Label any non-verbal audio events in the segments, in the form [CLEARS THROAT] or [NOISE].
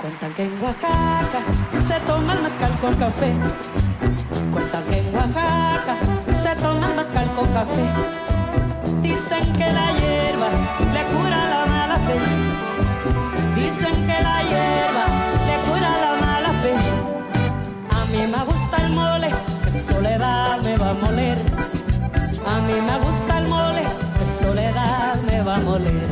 Cuentan que en Oaxaca se toma el mezcal con café. Cuentan que en Oaxaca se toma el mezcal con café. Dicen que la hierba le cura la mala fe. Dicen que la hierba le cura la mala fe. A mí me gusta el mole, que soledad me va a moler. A mí me gusta el mole, que soledad me va a moler.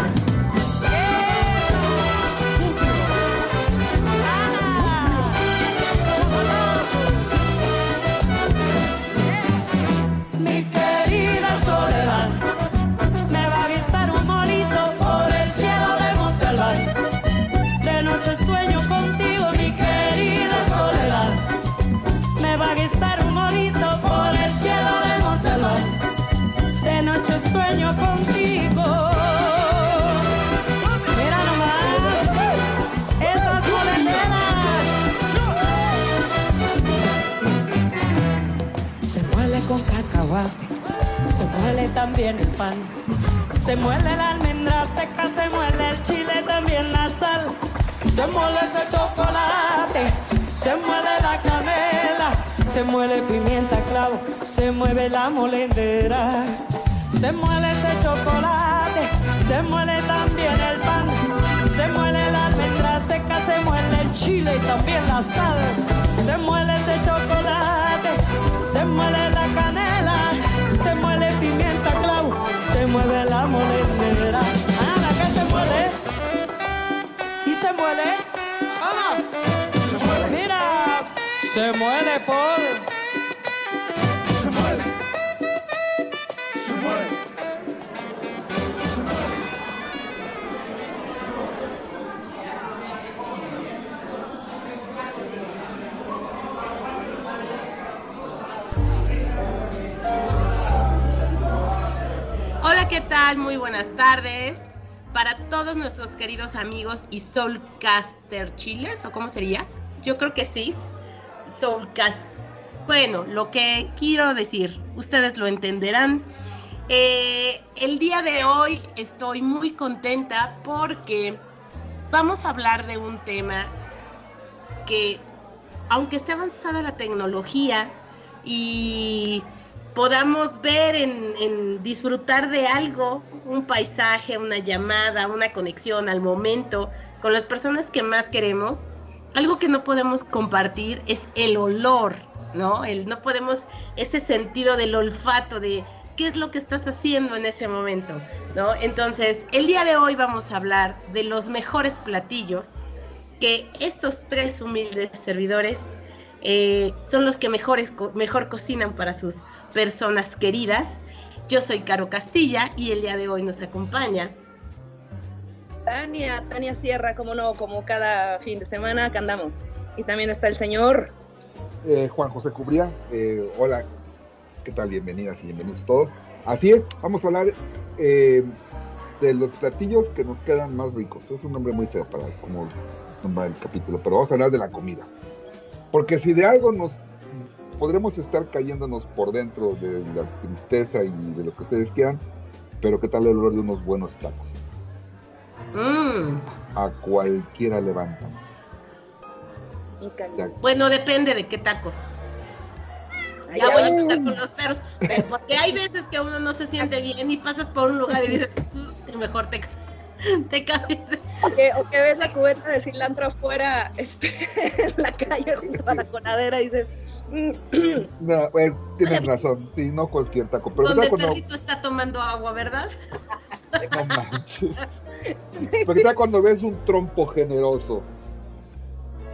También el pan, se muele la almendra seca, se muele el chile, también la sal, se muele ese chocolate, se muele la canela, se muele pimienta clavo, se mueve la molendera, se muele ese chocolate, se muele también el pan, se muele la almendra seca, se muele el chile y también la sal, se muele ese chocolate, se muele la canela se mueve la monedera. Ah, que se muele. Y se muele. Ah, se muele. Mira, se muele por. ¿Qué tal? Muy buenas tardes. Para todos nuestros queridos amigos y Soulcaster Chillers, ¿o cómo sería? Yo creo que sí. Soulcast. Bueno, lo que quiero decir, ustedes lo entenderán. Eh, el día de hoy estoy muy contenta porque vamos a hablar de un tema que, aunque esté avanzada la tecnología y podamos ver, en, disfrutar de algo, un paisaje, una llamada, una conexión al momento con las personas que más queremos. Algo que no podemos compartir es el olor, ¿no? El, no podemos ese sentido del olfato de qué es lo que estás haciendo en ese momento, ¿no? Entonces, el día de hoy vamos a hablar de los mejores platillos que estos tres humildes servidores eh, son los que mejores, mejor cocinan para sus personas queridas. Yo soy Caro Castilla y el día de hoy nos acompaña. Tania, Tania Sierra, como no, como cada fin de semana que andamos. Y también está el señor. Eh, Juan José Cubría, eh, hola, ¿qué tal? Bienvenidas y bienvenidos todos. Así es, vamos a hablar eh, de los platillos que nos quedan más ricos. Es un nombre muy feo para como nombrar el capítulo, pero vamos a hablar de la comida. Porque si de algo nos podremos estar cayéndonos por dentro de la tristeza y de lo que ustedes quieran, pero ¿qué tal el olor de unos buenos tacos? Mm. A cualquiera levantan. Bueno, depende de qué tacos. Ya voy a empezar con los perros, porque hay veces que uno no se siente bien y pasas por un lugar y dices, mm, mejor te, te cambies. O que, ves la cubeta de cilantro afuera este, [LAUGHS] en la calle junto a la conadera y dices, no, pues tienes razón, sí, no cualquier taco. Pero Donde el perrito está tomando agua, ¿verdad? [LAUGHS] No manches. Pero cuando ves un trompo generoso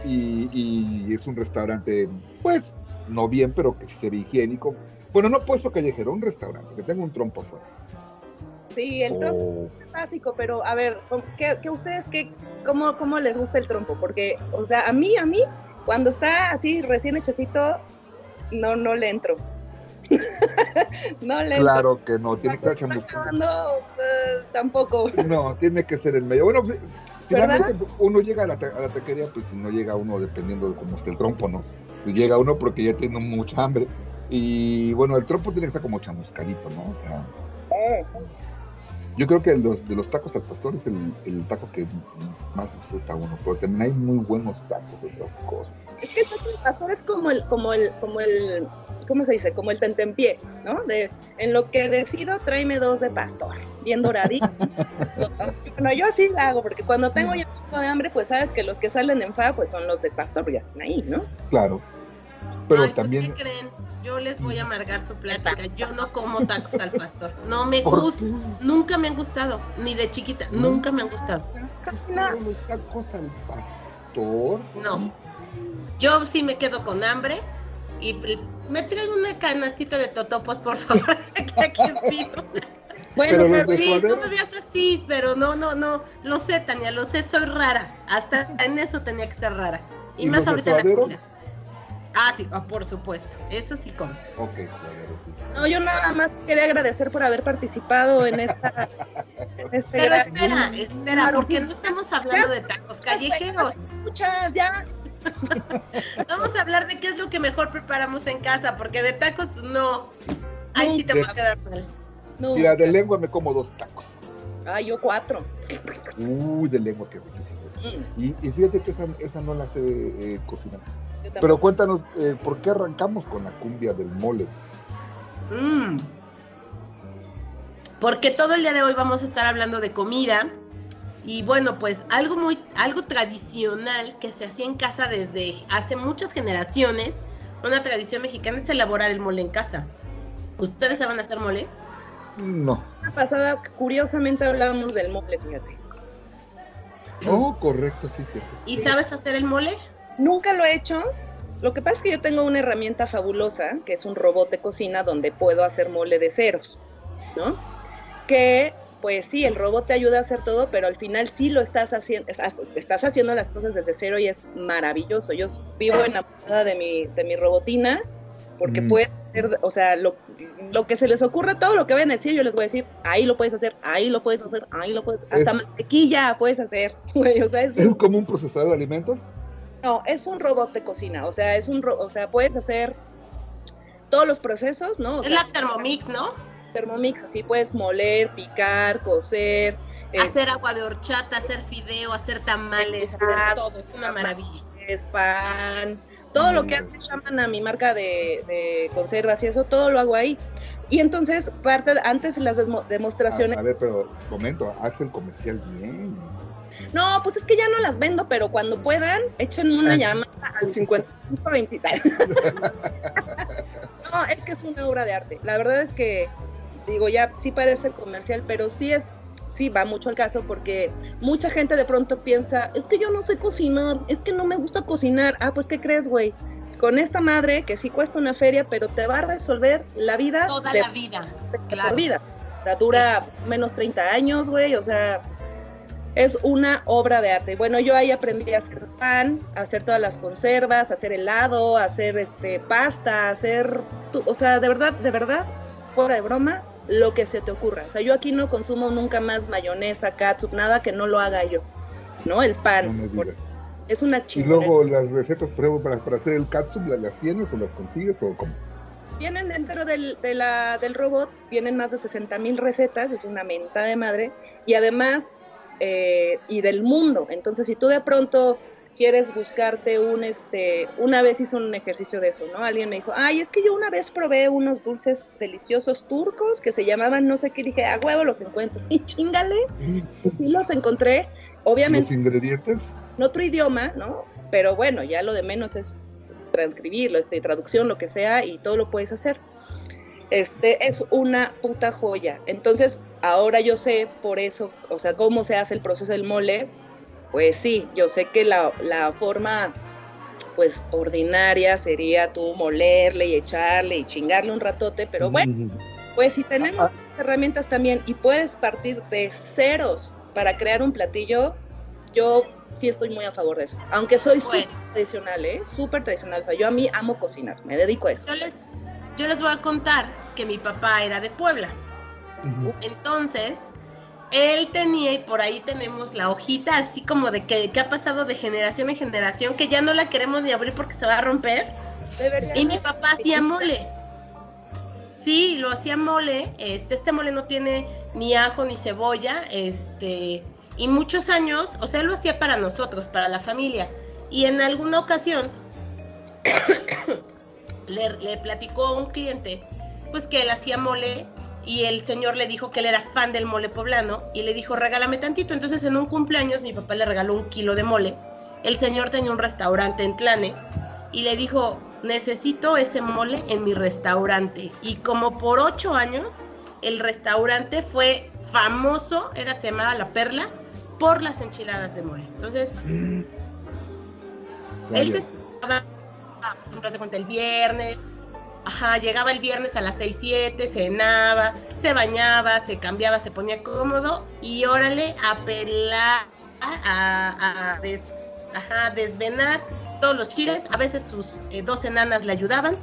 y, es un restaurante, pues, no bien, pero que se ve higiénico. Bueno, no puesto callejero, un restaurante, que tenga un trompo afuera. Sí, el trompo oh. es básico, pero a ver, ¿qué, ustedes, qué, cómo, cómo les gusta el trompo? Porque, o sea, a mí, a mí, cuando está así recién hechecito, no, no le entro. [LAUGHS] no le Claro que no, tiene que estar chamuscado. No, pues, tampoco. No, tiene que ser en medio. Bueno, finalmente uno llega a la, a la taquería, pues no llega uno dependiendo de cómo esté el trompo, ¿no? Pues llega uno porque ya tiene mucha hambre. Y bueno, el trompo tiene que estar como chamuscadito, ¿no? O sea. Yo creo que los, de los tacos al pastor es el, el taco que más disfruta uno, pero también hay muy buenos tacos en las cosas. Es que el taco de pastor es como el, como el, como el, ¿cómo se dice? Como el tentempié, ¿no? De, en lo que decido, tráeme dos de pastor, bien doraditos. [LAUGHS] bueno, yo así la hago, porque cuando tengo ya un poco de hambre, pues sabes que los que salen en fa, pues son los de pastor, pues ya están ahí, ¿no? Claro. Pero Ay, pues, también. ¿qué creen? Yo les voy a amargar su plática. Yo no como tacos al pastor. No me ¿Por gusta. Nunca me han gustado. Ni de chiquita. ¿No? Nunca me han gustado. Los tacos al pastor. No. Yo sí me quedo con hambre. Y me traen una canastita de totopos, por favor. [LAUGHS] que aquí pido. Bueno, Pero pero Sí, no suadero. me veas así, pero no, no, no. Lo sé, Tania, lo sé, soy rara. Hasta en eso tenía que ser rara. Y, ¿Y más ahorita en la suadero? Ah, sí, ah, por supuesto. Eso sí como. Ok, sí. no, yo nada más quería agradecer por haber participado en esta, [LAUGHS] en este Pero gran- espera, espera, Claro. porque no estamos hablando de tacos callejeros. Muchas, ya. [LAUGHS] Vamos a hablar de qué es lo que mejor preparamos en casa, porque de tacos no. Ay, sí te va a quedar mal. No. Mira, de lengua me como dos tacos. Ay, yo cuatro. Uy, de lengua, qué riquísimo. Mm, Y, y fíjate que esa, esa no la sé eh, cocinar. Pero cuéntanos, eh, ¿por qué arrancamos con la cumbia del mole? Mm. Porque todo el día de hoy vamos a estar hablando de comida. Y bueno, pues algo muy, algo tradicional que se hacía en casa desde hace muchas generaciones, una tradición mexicana es elaborar el mole en casa. ¿Ustedes saben hacer mole? No. La pasada, curiosamente, hablábamos del mole, fíjate. Oh, correcto, sí, cierto. ¿Y sabes hacer el mole? Nunca lo he hecho. Lo que pasa es que yo tengo una herramienta fabulosa, que es un robot de cocina donde puedo hacer mole de ceros, ¿no? Que, pues sí, el robot te ayuda a hacer todo, pero al final sí lo estás haciendo, estás, estás haciendo las cosas desde cero y es maravilloso. Yo vivo enamorada de mi, de mi robotina, porque Mm. puedes hacer, o sea, lo, lo que se les ocurra, todo lo que vayan a decir, yo les voy a decir, ahí lo puedes hacer, ahí lo puedes hacer, ahí lo puedes, hasta Es- mantequilla puedes hacer, [LAUGHS] güey, o sea, es ¿Es como un procesador de alimentos? No, es un robot de cocina, o sea, es un, ro- o sea, puedes hacer todos los procesos, ¿no? O Es sea, la Thermomix, ¿no? Thermomix, así puedes moler, picar, cocer, eh, Hacer agua de horchata, hacer fideo, hacer tamales, hacer todo. Es una maravilla. es pan, todo lo que hace Shamana, mi marca de, de conservas y eso, todo lo hago ahí. Y entonces, parte de- antes las demostraciones. A, a ver, pero momento, hace el comercial bien. No, pues es que ya no las vendo, pero cuando puedan, echen una Ah. llamada al 5520. [LAUGHS] no, es que es una obra de arte. La verdad es que, digo, ya sí parece comercial, pero sí es, sí va mucho al caso porque mucha gente de pronto piensa, es que yo no sé cocinar, es que no me gusta cocinar. Ah, pues, ¿qué crees, güey? Con esta madre que sí cuesta una feria, pero te va a resolver la vida Toda de la vida. por Claro. vida. O sea, dura menos 30 años, güey, o sea, es una obra de arte. Bueno, yo ahí aprendí a hacer pan, a hacer todas las conservas, a hacer helado, a hacer este pasta, a hacer, tu- o sea, de verdad, de verdad, fuera de broma, lo que se te ocurra. O sea, yo aquí no consumo nunca más mayonesa, catsup, nada que no lo haga yo. ¿No? El pan. No por- es una Y chingada. luego las recetas pruebo para, para hacer el catsup, ¿las, las tienes o las consigues o cómo? Vienen dentro del, de la- del robot, vienen más de 60 mil recetas, es una menta de madre, y además, eh, y del mundo. Entonces, si tú de pronto quieres buscarte un, este, una vez hice un ejercicio de eso, ¿no? Alguien me dijo, ay, es que yo una vez probé unos dulces deliciosos turcos que se llamaban no sé qué, dije, a huevo los encuentro. [LAUGHS] Y chingale, y sí los encontré, obviamente ¿Los ingredientes? en otro idioma, ¿no? Pero bueno, ya lo de menos es transcribirlo, este, traducción, lo que sea, y todo lo puedes hacer. Este es una puta joya. Entonces, ahora yo sé por eso, o sea, cómo se hace el proceso del mole. Pues sí, yo sé que la, la forma, pues, ordinaria sería tú molerle y echarle y chingarle un ratote, pero bueno, pues si tenemos Ah. herramientas también y puedes partir de ceros para crear un platillo, yo sí estoy muy a favor de eso. Aunque soy Bueno. súper tradicional, ¿eh? Súper tradicional. O sea, yo a mí amo cocinar, me dedico a eso. Yo les, yo les voy a contar que mi papá era de Puebla. Entonces, él tenía, y por ahí tenemos la hojita así como de que, que ha pasado de generación en generación, que ya no la queremos ni abrir porque se va a romper. Y mi papá hacía mole. Sí, lo hacía mole. Este, este mole no tiene ni ajo ni cebolla. Este, Y muchos años, o sea, lo hacía para nosotros, para la familia. Y en alguna ocasión le, le platicó a un cliente, pues que él hacía mole y el señor le dijo que él era fan del mole poblano y le dijo, regálame tantito. Entonces en un cumpleaños mi papá le regaló un kilo de mole. El señor tenía un restaurante en Tlane y le dijo, necesito ese mole en mi restaurante. Y como por ocho años, el restaurante fue famoso, era se llamaba La Perla, por las enchiladas de mole. Entonces, él se estaba, se cuenta, el viernes, Ajá, llegaba el viernes a las 6, 7, cenaba, se bañaba, se cambiaba, se ponía cómodo y órale a pelar, a, a, desvenar todos los chiles. A veces sus eh, dos enanas le ayudaban.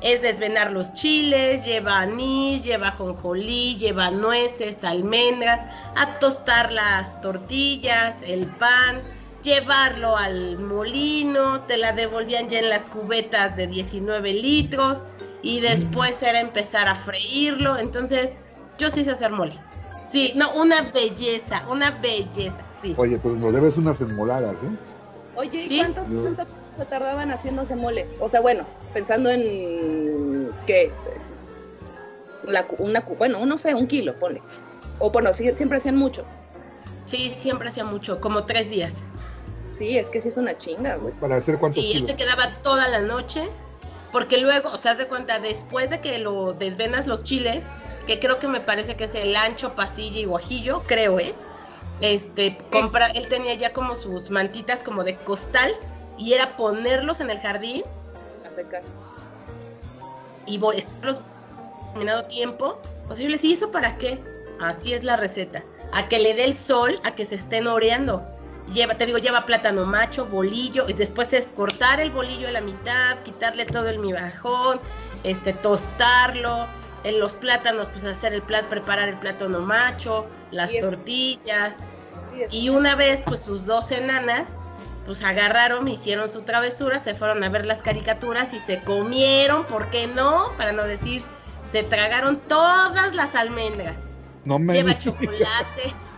Es desvenar los chiles, lleva anís, lleva jonjolí, lleva nueces, almendras, a tostar las tortillas, el pan, llevarlo al molino, te la devolvían ya en las cubetas de 19 litros y después era empezar a freírlo. Entonces, yo sí sé hacer mole. Sí, no, una belleza, una belleza, sí. Oye, pues nos debes unas enmoladas, ¿eh? Oye, ¿y cuánto, se tardaban haciéndose mole? O sea, bueno, pensando en que la, una, bueno, no sé, un kilo, ponle. O bueno, siempre hacían mucho. Sí, siempre hacían mucho, como tres días. Sí, es que sí es una chinga, güey. ¿Para hacer cuántos Sí, él se quedaba toda la noche, porque luego, o sea, de cuenta, después de que lo desvenas los chiles, que creo que me parece que es el ancho, pasilla y guajillo, creo, ¿eh? Este, compra, él tenía ya como sus mantitas como de costal, y era ponerlos en el jardín. A secar. Y estarlos determinado tiempo. O sea, yo le decía, ¿y eso para qué? Así es la receta. A que le dé el sol, a que se estén oreando lleva, te digo, lleva plátano macho, bolillo, y después es cortar el bolillo a la mitad, quitarle todo el migajón, este, tostarlo, en los plátanos, pues hacer el plat, preparar el plátano macho, las tortillas. Y una vez, pues sus dos enanas, pues agarraron, hicieron su travesura, se fueron a ver las caricaturas y se comieron, ¿por qué no? Para no decir, se tragaron todas las almendras. No me Lleva chocolate. [LAUGHS]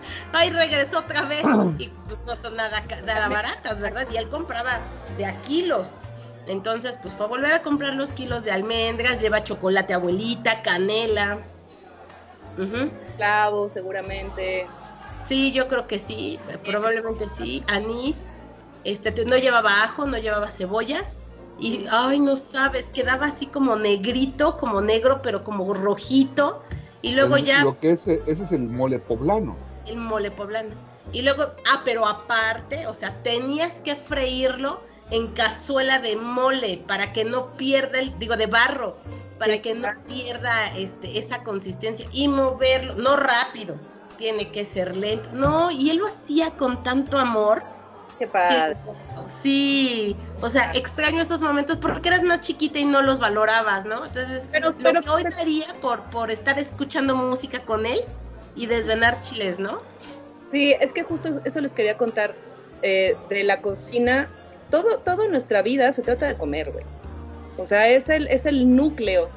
[LAUGHS] ay, regresó otra vez. [CLEARS THROAT] Y pues no son nada, nada baratas, ¿verdad? Y él compraba de a kilos. Entonces, pues fue a volver a comprar los kilos de almendras, lleva chocolate abuelita, canela. Clavo, seguramente. Sí, yo creo que sí, probablemente sí. Anís, este, no llevaba ajo, no llevaba cebolla. Y, ay, no sabes, quedaba así como negrito, como negro, pero como rojito. Y luego ya... Lo que es, ese es el mole poblano el mole poblano. Y luego, ah, pero aparte, o sea, tenías que freírlo en cazuela de mole para que no pierda el, digo, de barro, para que no pierda este, esa consistencia y moverlo, no rápido, tiene que ser lento. No, y él lo hacía con tanto amor. Qué padre. sí, o sea, extraño esos momentos porque eras más chiquita y no los valorabas, ¿no? Entonces, pero, lo que hoy daría por, por estar escuchando música con él, y desvenar chiles, ¿no? Sí, es que justo eso les quería contar eh, de la cocina. Todo, todo nuestra vida se trata de comer, güey. O sea, es el, es el núcleo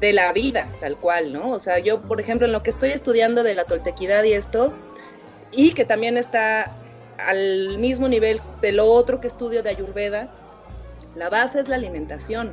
de la vida, tal cual, ¿no? O sea, yo, por ejemplo, en lo que estoy estudiando de la toltequidad y esto, y que también está al mismo nivel de lo otro que estudio de Ayurveda, la base es la alimentación,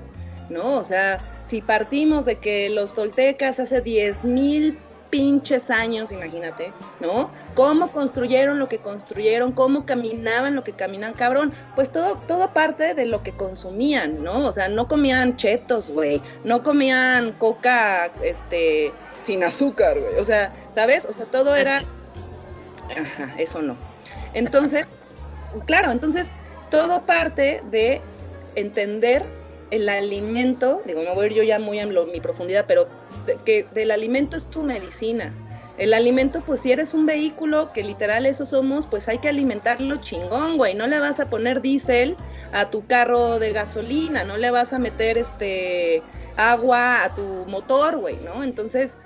¿no? O sea, si partimos de que los toltecas hace 10.000 pinches años, imagínate, ¿no? Cómo construyeron lo que construyeron, cómo caminaban lo que caminan, cabrón. Pues todo, todo parte de lo que consumían, ¿no? O sea, no comían chetos, güey, no comían coca, este, sin azúcar, güey. O sea, ¿sabes? O sea, todo era... Ajá, eso no. Entonces, claro, entonces todo parte de entender el alimento, digo, no voy a ir yo ya muy en mi profundidad, pero que del alimento es tu medicina. El alimento, pues si eres un vehículo, que literal eso somos, pues hay que alimentarlo chingón, güey. No le vas a poner diésel a tu carro de gasolina, no le vas a meter este agua a tu motor, güey, ¿no? Entonces,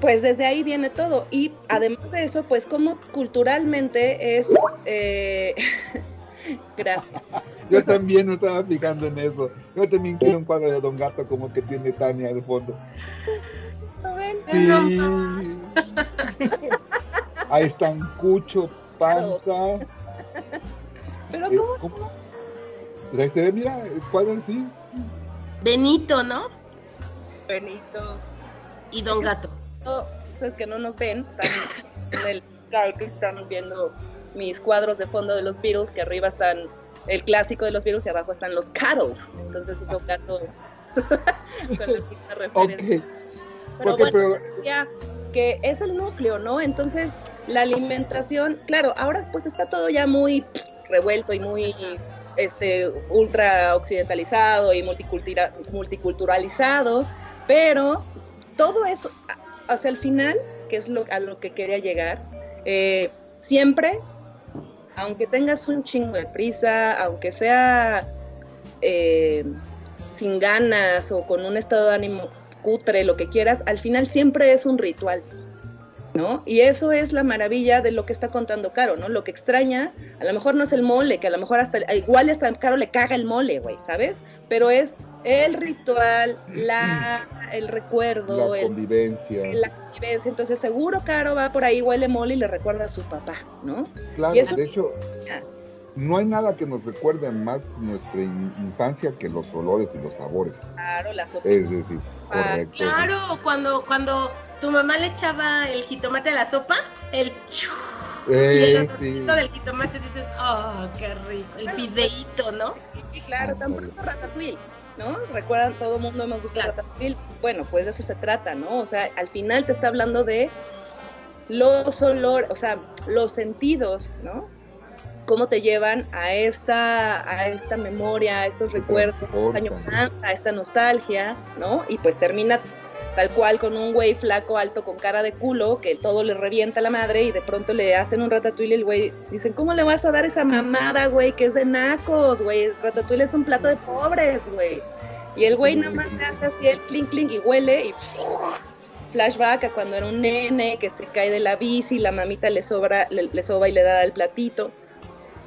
pues desde ahí viene todo. Y además de eso, pues como culturalmente es... Eh, [LAUGHS] [LAUGHS] gracias. Yo también me estaba fijando en eso. Yo también quiero un cuadro de Don Gato como que tiene Tania de fondo. Sí. [LAUGHS] Ahí están Cucho, Panza. Pero eh, ¿cómo? ¿cómo? Pues ahí se ve, mira, el cuadro en sí. Benito, ¿no? Benito. Y Don Gato. No, pues que no nos ven, están en el claro que están viendo mis cuadros de fondo de los Beatles, que arriba están el clásico de los Beatles y abajo están los Cattles. Entonces [LAUGHS] con la misma referencia. Ok. Pero bueno, pero ya que es el núcleo, ¿no? Entonces, la alimentación, claro, ahora pues está todo ya muy revuelto y muy este ultra occidentalizado y multicultura- multiculturalizado, pero todo eso hacia el final, que es lo, a lo que quería llegar, eh, siempre, aunque tengas un chingo de prisa, aunque sea eh, sin ganas o con un estado de ánimo cutre, lo que quieras, al final siempre es un ritual, ¿no? Y eso es la maravilla de lo que está contando Caro, ¿no? Lo que extraña, a lo mejor no es el mole, que a lo mejor hasta, igual hasta Caro le caga el mole, güey, ¿sabes? Pero es el ritual, la, [CLEARS THROAT] el recuerdo, la el, convivencia. la convivencia. Entonces seguro Caro va por ahí, huele mole y le recuerda a su papá, ¿no? Claro, y eso de sí. hecho, no hay nada que nos recuerde más nuestra in- infancia que los olores y los sabores. Claro, la sopa. Es decir, Ah, correcto. Claro, cuando, cuando tu mamá le echaba el jitomate a la sopa, el chu- y el Eh, olorcito sí. del jitomate dices, oh, qué rico, el fideíto, ¿no? Sí, claro, tan pronto Ratatouille, ¿no? Recuerdan, todo el mundo hemos visto Claro. Ratatouille. Bueno, pues de eso se trata, ¿no? O sea, al final te está hablando de los olores, o sea, los sentidos, ¿no? Cómo te llevan a esta, a esta memoria, a estos recuerdos, a esta nostalgia, ¿no? Y pues termina tal cual con un güey flaco, alto, con cara de culo, que todo le revienta a la madre y de pronto le hacen un ratatouille y el güey dicen, ¿cómo le vas a dar esa mamada, güey? Que es de nacos, güey. El ratatouille es un plato de pobres, güey. Y el güey nada más le hace así el clink clink y huele y flashback a cuando era un nene que se cae de la bici, la mamita le sobra, le, le soba y le da el platito.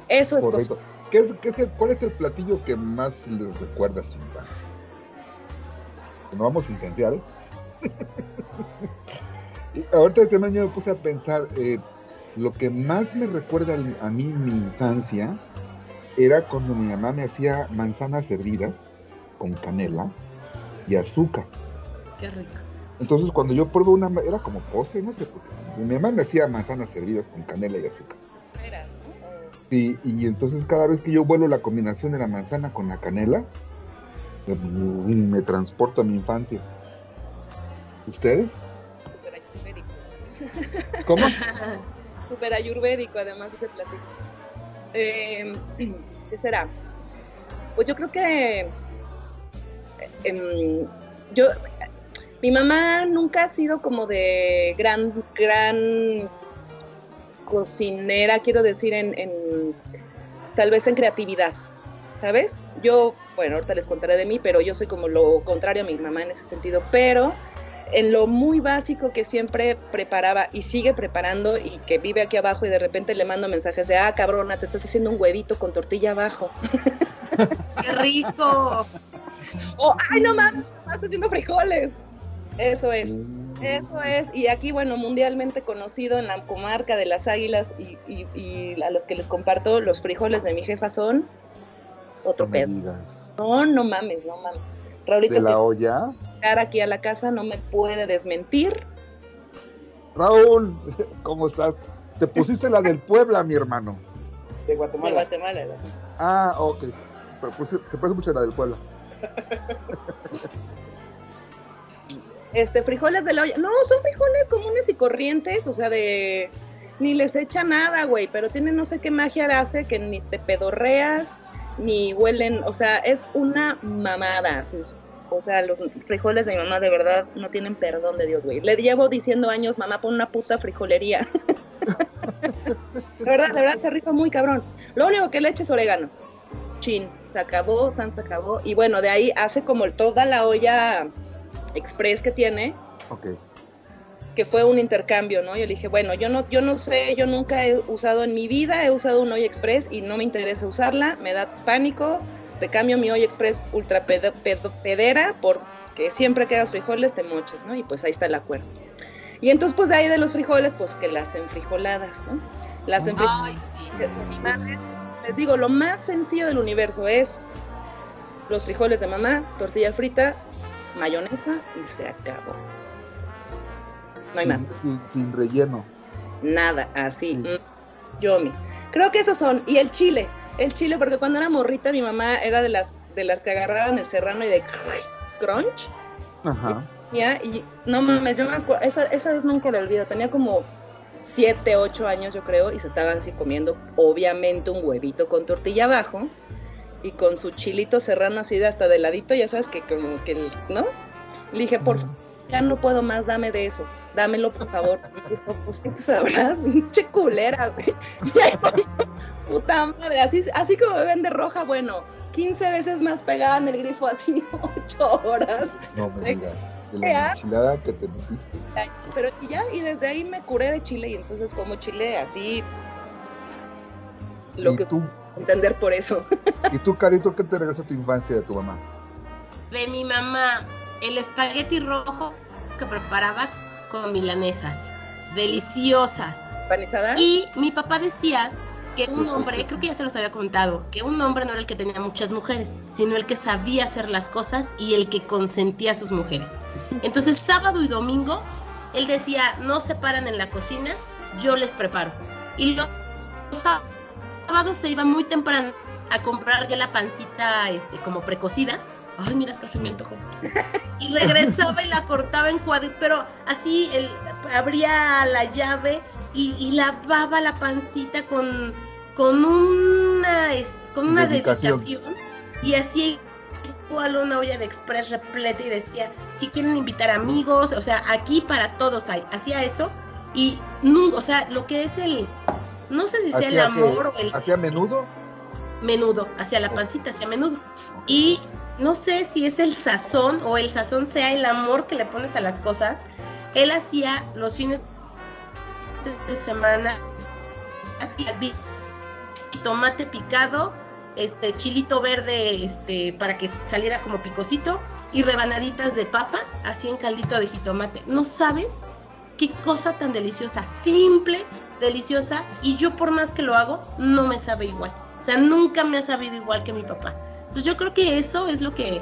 Eso es Correcto. ¿Qué es, qué es el- ¿Cuál es el platillo que más les recuerda a infancia? No vamos a intentar, ¿eh? [LAUGHS] Ahorita también yo me puse a pensar, eh, lo que más me recuerda a mí mi infancia era cuando mi mamá me hacía manzanas hervidas con canela y azúcar. Qué rico. Entonces cuando yo pruebo una, era como postre, no sé. Mi mamá me hacía manzanas hervidas con canela y azúcar. Era, ¿no? Sí, y entonces cada vez que yo vuelo la combinación de la manzana con la canela, me, me transporto a mi infancia. ¿Ustedes? Súper ayurvédico. ¿Cómo? [LAUGHS] Súper ayurvédico, además, ese platillo. Eh, [CLEARS THROAT] ¿Qué será? Pues yo creo que. em, yo. Mi mamá nunca ha sido como de gran, gran cocinera, quiero decir, en, en- tal vez en creatividad, ¿sabes? Yo, bueno, ahorita les contaré de mí, pero yo soy como lo contrario a mi mamá en ese sentido, pero en lo muy básico que siempre preparaba y sigue preparando y que vive aquí abajo y de repente le mando mensajes de, ah, cabrona, te estás haciendo un huevito con tortilla abajo. [LAUGHS] Qué rico. O, ay, no mames, estás haciendo frijoles. Eso es. Eso es, y aquí, bueno, mundialmente conocido en la comarca de las águilas y, y- y a los que les comparto, los frijoles de mi jefa son otro No pedo. No, no mames, no mames. Raulito, ¿De la olla? Llegar aquí a la casa no me puede desmentir. Raúl, [LAUGHS] ¿cómo estás? Te pusiste la del Puebla, mi hermano. De De Guatemala. Guatemala. ¿no? Ah, ok. Pero puse- se parece mucho la del Puebla. Este, frijoles de la olla. No, son frijoles comunes y corrientes, o sea, de. Ni les echa nada, güey, pero tienen no sé qué magia hace que ni te pedorreas, ni huelen, o sea, es una mamada. Sus, o sea, los frijoles de mi mamá de verdad no tienen perdón de Dios, güey. Le llevo diciendo años, mamá, pon una puta frijolería. [LAUGHS] de verdad, de verdad se rifa muy cabrón. Lo único que le echa es orégano. Chin, se acabó, San se acabó. Y bueno, de ahí hace como toda la olla express que tiene, Ok. que fue un intercambio, ¿no? Yo le dije, bueno, yo no, yo no sé, yo nunca he usado en mi vida, he usado un olla express y no me interesa usarla, me da pánico, te cambio mi olla express ultra pedo- pedo- pedera porque siempre que hagas frijoles te moches, ¿no? Y pues ahí está el acuerdo. Y entonces, pues de ahí de los frijoles, pues que las enfrijoladas, ¿no? Las enfrijoladas. Ay, sí. Mi madre, les digo, lo más sencillo del universo es los frijoles de mamá, tortilla frita, mayonesa y se acabó. No hay más. Sin, sin- sin relleno. Nada, así. Sí. mm, Yomi. Creo que esos son. Y el chile. El chile, porque cuando era morrita, mi mamá era de las de las que agarraban el serrano y de crunch. Ajá. Ya, y no mames, yo me acuerdo, esa, esa vez nunca la olvido. Tenía como 7, 8 años, yo creo, y se estaba así comiendo, obviamente, un huevito con tortilla abajo y con su chilito serrano así de hasta de ladito, ya sabes que como que, ¿no? Le dije, por favor, ya no puedo más, dame de eso, dámelo por favor. Me dijo, pues ¿qué tú sabrás, pinche culera, güey. [LAUGHS] Y ahí voy yo, puta madre, así, así como me ven de roja, bueno, 15 veces más pegada en el grifo, así [LAUGHS] 8 horas. No me digas. De qué la asco. enchilada que te metiste. Ay, Pero y ya, y desde ahí me curé de chile y entonces como chile así lo ¿Y que tú, entender por eso. [LAUGHS] ¿Y tú, Carito, qué te regresa a tu infancia de tu mamá? De mi mamá, el espagueti rojo que preparaba con milanesas. Deliciosas. ¿Panizada? Y mi papá decía que un hombre, creo que ya se los había comentado, que un hombre no era el que tenía muchas mujeres, sino el que sabía hacer las cosas y el que consentía a sus mujeres. Entonces, sábado y domingo, él decía, no se paran en la cocina, yo les preparo. Y los sábados se iba muy temprano a comprar ya la pancita este, como precocida. Ay, mira, hasta se me antojó. [LAUGHS] Y regresaba y la cortaba en cuadritos, pero así él abría la llave y, y lavaba la pancita con, con una, con una Dedicación. dedicación. Y así igual una olla de express repleta y decía, si quieren invitar amigos, o sea, aquí para todos hay. Hacía eso y nunca, o sea, lo que es el, no sé si sea el ¿Hacía amor o el ¿Hacía menudo? menudo, hacia la pancita, hacia menudo. Y no sé si es el sazón o el sazón sea el amor que le pones a las cosas. Él hacía los fines de semana tomate picado, este chilito verde, este para que saliera como picosito y rebanaditas de papa, así en caldito de jitomate. ¿No sabes qué cosa tan deliciosa? Simple, deliciosa y yo por más que lo hago no me sabe igual. O sea, nunca me ha sabido igual que mi papá. Entonces yo creo que eso es lo que,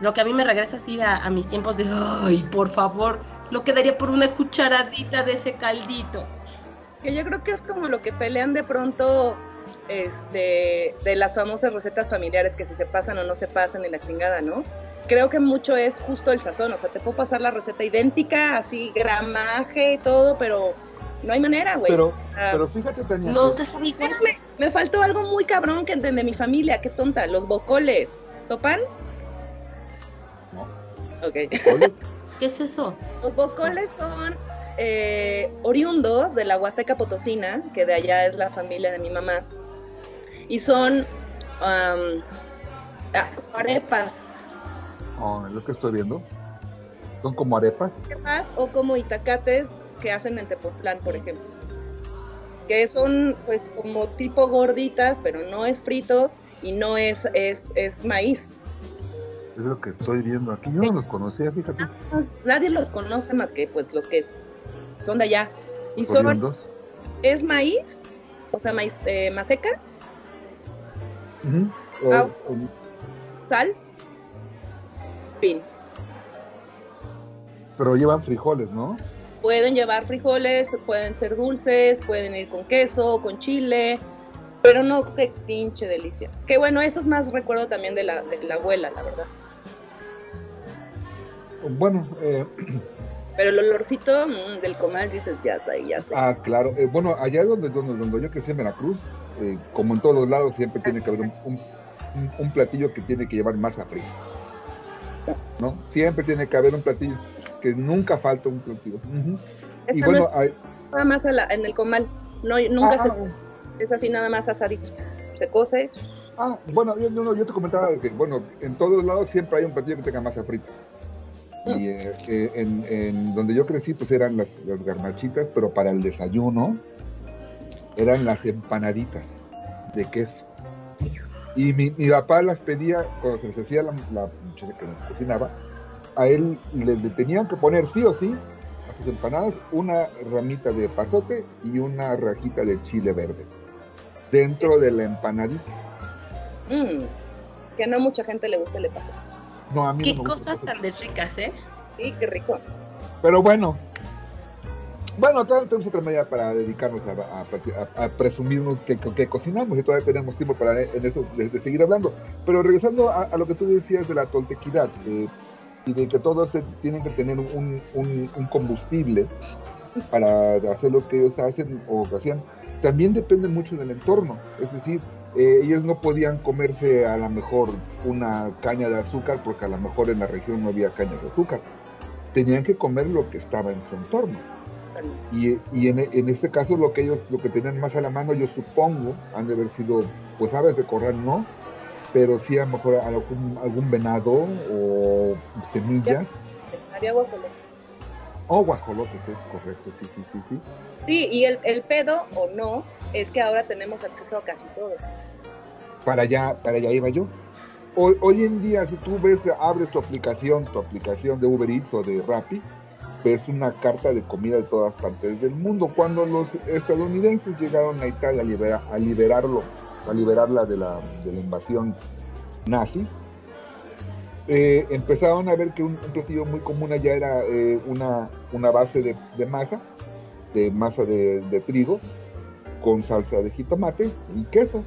lo que a mí me regresa así a, mis tiempos de, ay, por favor, lo que daría por una cucharadita de ese caldito. Que yo creo que es como lo que pelean de pronto este, de las famosas recetas familiares, que si se pasan o no se pasan y la chingada, ¿no? Creo que mucho es justo el sazón, o sea, te puedo pasar la receta idéntica, así, gramaje y todo, pero no hay manera, güey. Pero, Ah, pero fíjate, Tania. No que- te igual. Espérame, me faltó algo muy cabrón que de mi familia, qué tonta, los bocoles. ¿Topan? No. Ok. [LAUGHS] ¿Qué es eso? Los bocoles son eh, oriundos de la Huasteca Potosina, que de allá es la familia de mi mamá, y son como arepas, lo que estoy viendo. Son como arepas. arepas o como itacates que hacen en Tepoztlán, por ejemplo. Que son pues como tipo gorditas, pero no es frito y no es, es, es maíz. Es lo que estoy viendo aquí. Yo no los conocía, fíjate. Pues, Nadie los conoce más que pues los que son de allá. Y son, Oriundos. es maíz, o sea, maíz, eh, maseca. O- Ah. o- sal, pero llevan frijoles, ¿no? Pueden llevar frijoles, pueden ser dulces, pueden ir con queso, con chile, pero no, qué pinche delicia. Que bueno, eso es más recuerdo también de la, de la abuela, la verdad. Bueno, eh, [CLEARS THROAT] Pero el olorcito mm, del comal dices, ya sé, ya sé. ah, claro. eh, bueno, allá donde, donde, donde yo crecí en Veracruz, eh, como en todos los lados, siempre tiene que haber un, un- un- un platillo que tiene que llevar masa frita. ¿No? Siempre tiene que haber un platillo, que nunca falta un platillo. Esta Y no bueno, es hay- nada más la- en el comal, no, nunca ah, se, ah, es así nada más asadito. Se cose, Ah, bueno, yo, yo- yo te comentaba que, bueno, en todos lados siempre hay un platillo que tenga masa frita. Y eh, eh, en, en donde yo crecí, pues eran las, las garnachitas, pero para el desayuno eran las empanaditas de queso. Y mi, mi papá las pedía, cuando se les hacía la, la muchacha que nos cocinaba, a él le, le tenían que poner sí o sí a sus empanadas una ramita de pasote y una rajita de chile verde dentro de la empanadita. Mm, que no mucha gente le gusta el pasote. No, a mí Qué no me gusta cosas el tan de ricas, ¿eh? Sí, qué rico. Pero bueno, bueno, todavía tenemos otra media para dedicarnos a, a- a- a presumirnos que, que cocinamos y todavía tenemos tiempo para en eso de, de seguir hablando. Pero regresando a, lo que tú decías de la toltequidad eh, y de que todos tienen que tener un, un- un combustible para hacer lo que ellos hacen o que hacían, también depende mucho del entorno. Es decir, eh, ellos no podían comerse a lo mejor una caña de azúcar porque a lo mejor en la región no había caña de azúcar. Tenían que comer lo que estaba en su entorno. Y, y en, en este caso lo que ellos, lo que tenían más a la mano, yo supongo, han de haber sido, pues aves de corral no, pero sí a lo mejor algún, algún venado o semillas Había guajolote. o guajolotes, es correcto, sí, sí, sí, sí. Sí, y el, el pedo o no es que ahora tenemos acceso a casi todo. Para allá, para allá iba yo. Hoy, hoy en día, si tú ves, abres tu aplicación, tu aplicación de Uber Eats o de Rappi, ves una carta de comida de todas partes del mundo. Cuando los estadounidenses llegaron a Italia a, libera- a liberarlo, a liberarla de la, invasión nazi, eh, empezaron a ver que un, un platillo muy común allá era eh, una, una base de, masa, de masa de, trigo, con salsa de jitomate y queso.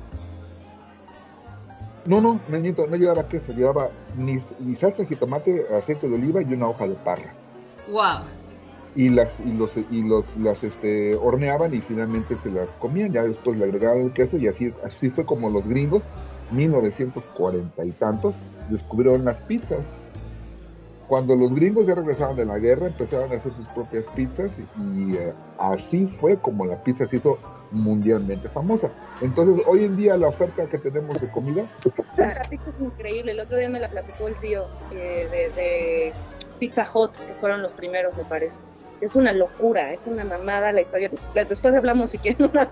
No, no, miento, no llevaba queso, llevaba ni, ni salsa de jitomate, aceite de oliva y una hoja de parra. Wow. Y las, y los, y los, las este, horneaban y finalmente se las comían, ya después le agregaban el queso y así, así fue como los gringos, 1940 y tantos, descubrieron las pizzas. Cuando los gringos ya regresaron de la guerra, empezaron a hacer sus propias pizzas y, y, eh, así fue como la pizza se hizo mundialmente famosa. Entonces, hoy en día la oferta que tenemos de comida, La pizza es increíble. El otro día me la platicó el tío eh, de, de Pizza Hut, que fueron los primeros, me parece. Es una locura, es una mamada la historia. Después hablamos, si quieren, [LAUGHS] una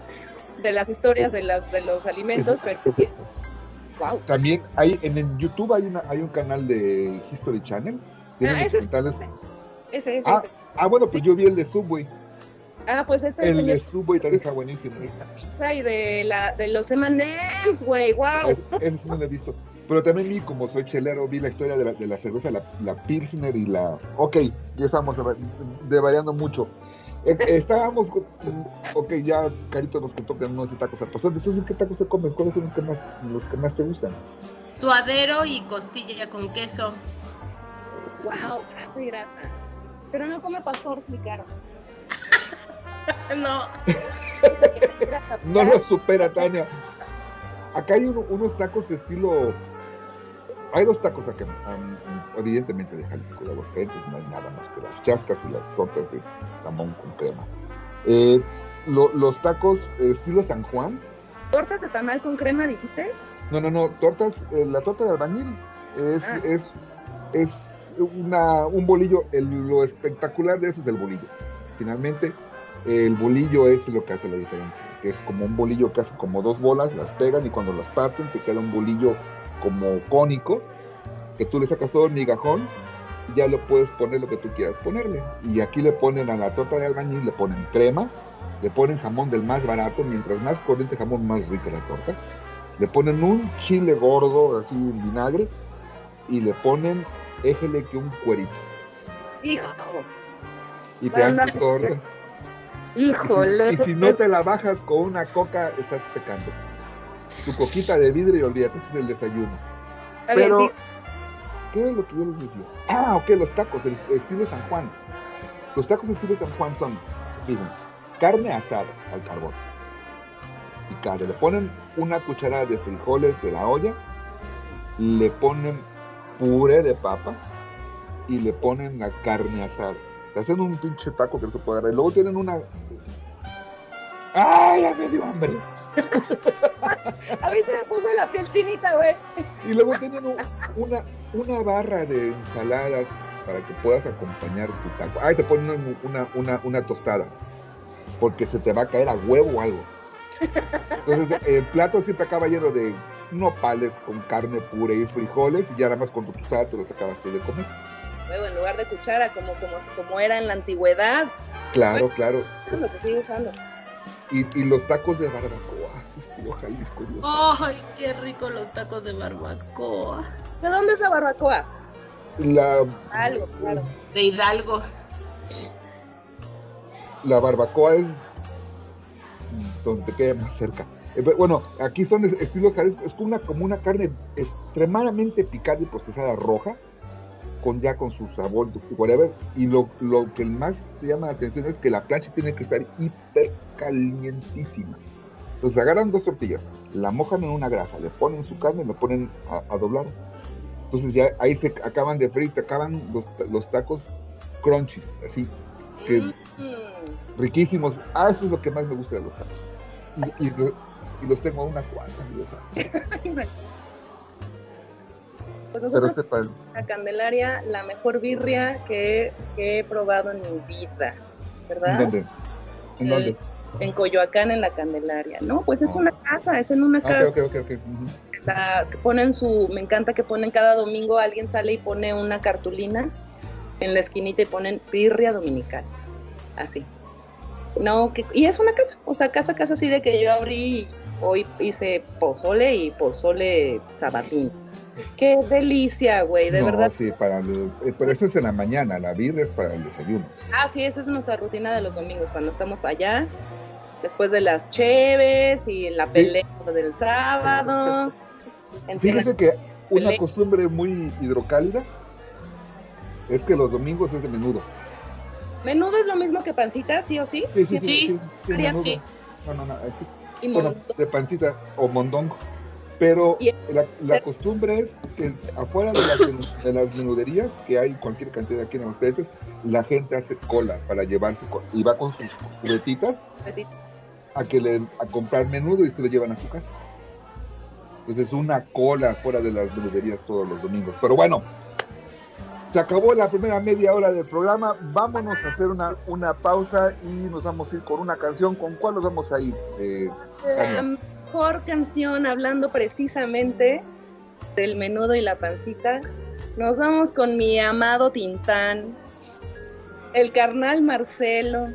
de las historias de, las, de los alimentos, pero es. ¡Wow! también hay en el YouTube hay una hay un canal de History Channel. Tienen Ah, ese es- documentales. Ese, ese, Ah, ese. ah, bueno, pues yo vi el de Subway. Ah, pues este El señor de Subway también está buenísimo. pizza y de, la, de los M&M's, güey, wow. Es- Ese sí no lo he visto. Pero también vi, como soy chelero, vi la historia de la, de la cerveza, la, la Pilsner y la... Ok, ya estamos devariando mucho. Eh, [LAUGHS] estábamos... con- Ok, ya Carito nos contó que no hace tacos al pastor. Entonces, ¿qué tacos te comes? ¿Cuáles son los que más, los que más te gustan? Suadero y costilla con queso. Wow, grasa y grasa. Pero no come pastor, mi caro. [LAUGHS] No. [LAUGHS] No lo supera, Tania. Acá hay uno- unos tacos de estilo... Hay dos tacos acá, evidentemente de Jalisco, de Aguascalientes, no hay nada más que las chascas y las tortas de jamón con crema. Eh, lo- los tacos eh, estilo San Juan, ¿Tortas de tamal con crema, dijiste? no, no, no, tortas, eh, la torta de albañil es, Ah. es, es una, un bolillo, el- lo espectacular de eso es el bolillo. Finalmente, el bolillo es lo que hace la diferencia, que es como un bolillo que hace como dos bolas, las pegan y cuando las parten te queda un bolillo como cónico, que tú le sacas todo el migajón y ya le puedes poner lo que tú quieras ponerle. Y aquí le ponen a la torta de albañil, le ponen crema, le ponen jamón del más barato, mientras más corriente jamón, más rica la torta. Le ponen un chile gordo, así en vinagre, y le ponen, éjele que un cuerito. Hijo, Y te dan tu torta. híjole. Y si no te la bajas con una coca, estás pecando. Tu coquita de vidrio y olvídate, ese es el desayuno. Pero, sí. ¿qué es lo que yo les decía? Ah, ok, los tacos del estilo San Juan. Los tacos estilo San Juan son, miren, carne asada al carbón. Y carne, le ponen una cucharada de frijoles de la olla, le ponen puré de papa y le ponen la carne asada. Te hacen un pinche taco que no se puede agarrar. Y luego tienen una. ¡Ay, ya me dio hambre! A mí se me puso la piel chinita, güey. Y luego tienen un- una, una barra de ensaladas para que puedas acompañar tu taco. Ay, te ponen una, una, una tostada. Porque se te va a caer a huevo o algo. Entonces, el plato siempre acaba lleno de nopales con carne pura y frijoles. Y ya nada más con tu tostada te los acabaste de comer. Luego, en lugar de cuchara, como, como, como era en la antigüedad. Claro, claro. Se sigue usando. Y, y los tacos de barbacoa. Estuvo Jalisco, Dios. ¡Ay, qué rico los tacos de barbacoa! ¿De dónde es la barbacoa? La, Algo, claro. De Hidalgo. la barbacoa es donde te queda más cerca. Eh, Bueno, aquí son es- estilo Jalisco, es como una, como una carne extremadamente picada y procesada roja, con ya con su sabor whatever. Y lo, lo que más te llama la atención es que la plancha tiene que estar hiper calientísima. Entonces agarran dos tortillas, la mojan en una grasa, le ponen su carne y lo ponen a, a doblar. Entonces ya ahí se acaban de freír, te acaban los, los tacos crunchies, así, que Mm. riquísimos. Ah, eso es lo que más me gusta de los tacos. Y, y lo- y los tengo a una cuarta, [LAUGHS] Pues Pero sepan, la Candelaria, la mejor birria que, que he probado en mi vida, ¿en ¿verdad? dónde? ¿En dónde? Eh, En Coyoacán, en la Candelaria. No, pues es Ah. una casa, es en una Ah, casa. ok, ok, ok. ok. Ujú. la- que ponen su, me encanta que ponen cada domingo, alguien sale y pone una cartulina en la esquinita y ponen birria dominical. Así. No, que, y es una casa, o sea, casa, casa así de que yo abrí, hoy hice pozole y pozole sabatín. Qué delicia, güey, de No, verdad. sí, para el- eh, pero eso es en la mañana, la birria es para el desayuno. Ah, sí, esa es nuestra rutina de los domingos, cuando estamos allá, después de las cheves y la pelea del sábado. Fíjese que una costumbre muy hidrocálida es que los domingos es de menudo. Menudo es lo mismo que pancita, sí o sí. Sí, sí, sí. Sí, sí, sí, sí. No, no, no. sí. Y Bueno, de pancita o mondongo. Pero la, la costumbre es que afuera de las, de las menuderías, que hay cualquier cantidad aquí en los ustedes, la gente hace cola para llevarse y va con sus cubetitas a que le a comprar menudo y se lo llevan a su casa. Entonces una cola fuera de las menuderías todos los domingos. Pero bueno, se acabó la primera media hora del programa. Vámonos a hacer una, una pausa y nos vamos a ir con una canción. ¿Con cuál nos vamos a ir? Eh, mejor canción hablando precisamente del menudo y la pancita. Nos vamos con mi amado Tintán, el carnal Marcelo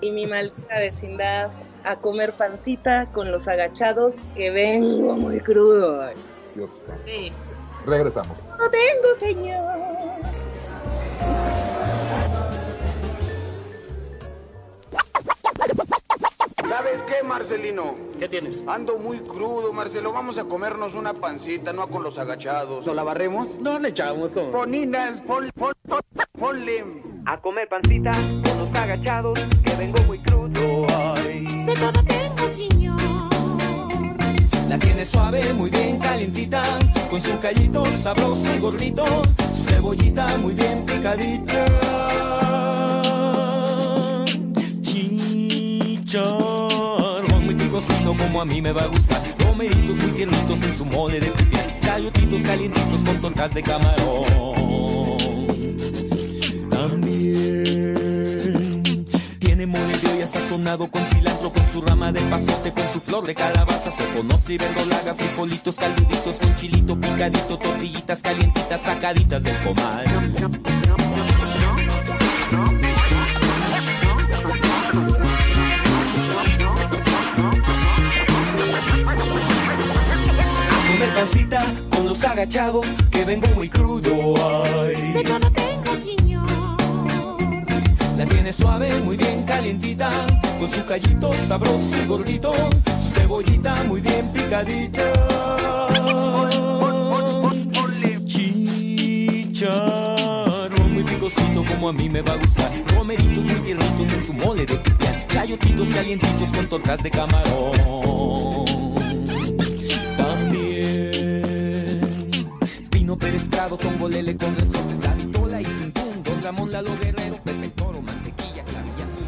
y mi maldita vecindad a comer pancita con los agachados que vengo muy crudo. Dios. Sí. Regresamos. No tengo, señor. ¿Sabes qué, Marcelino? ¿Qué tienes? Ando muy crudo, Marcelo. Vamos a comernos una pancita, no con los agachados. ¿Lo la barremos? No le echamos como. Poninas, pon, pon, pon- ponle. A comer pancita con los agachados, que vengo muy crudo. Ay. La tiene suave, muy bien calientita, con su callito sabroso y gordito, su cebollita muy bien picadita. Chicharrón muy picosito como a mí me va a gustar, romeritos muy tiernitos en su mole de pipián, chayotitos calientitos con tortas de camarón. También tiene mole de olla sazonado con cilantro, con su rama de pasote, con su flor de calabaza, se conoce y verdolaga, frijolitos caluditos con chilito picadito, tortillitas calientitas sacaditas del comal. Con los agachados, que vengo muy crudo. Ay. La tiene suave, muy bien calientita, con su callito sabroso y gordito, su cebollita muy bien picadita. Chicharrón muy picosito como a mí me va a gustar, romeritos muy tiernitos en su mole de pipián, chayotitos calientitos con tortas de camarón. Pino Pérez Prado, Tongolele con resortes, la vitola y pum pum, Don Ramón Lalo Guerrero, Pepe el Toro, mantequilla, clavillazo.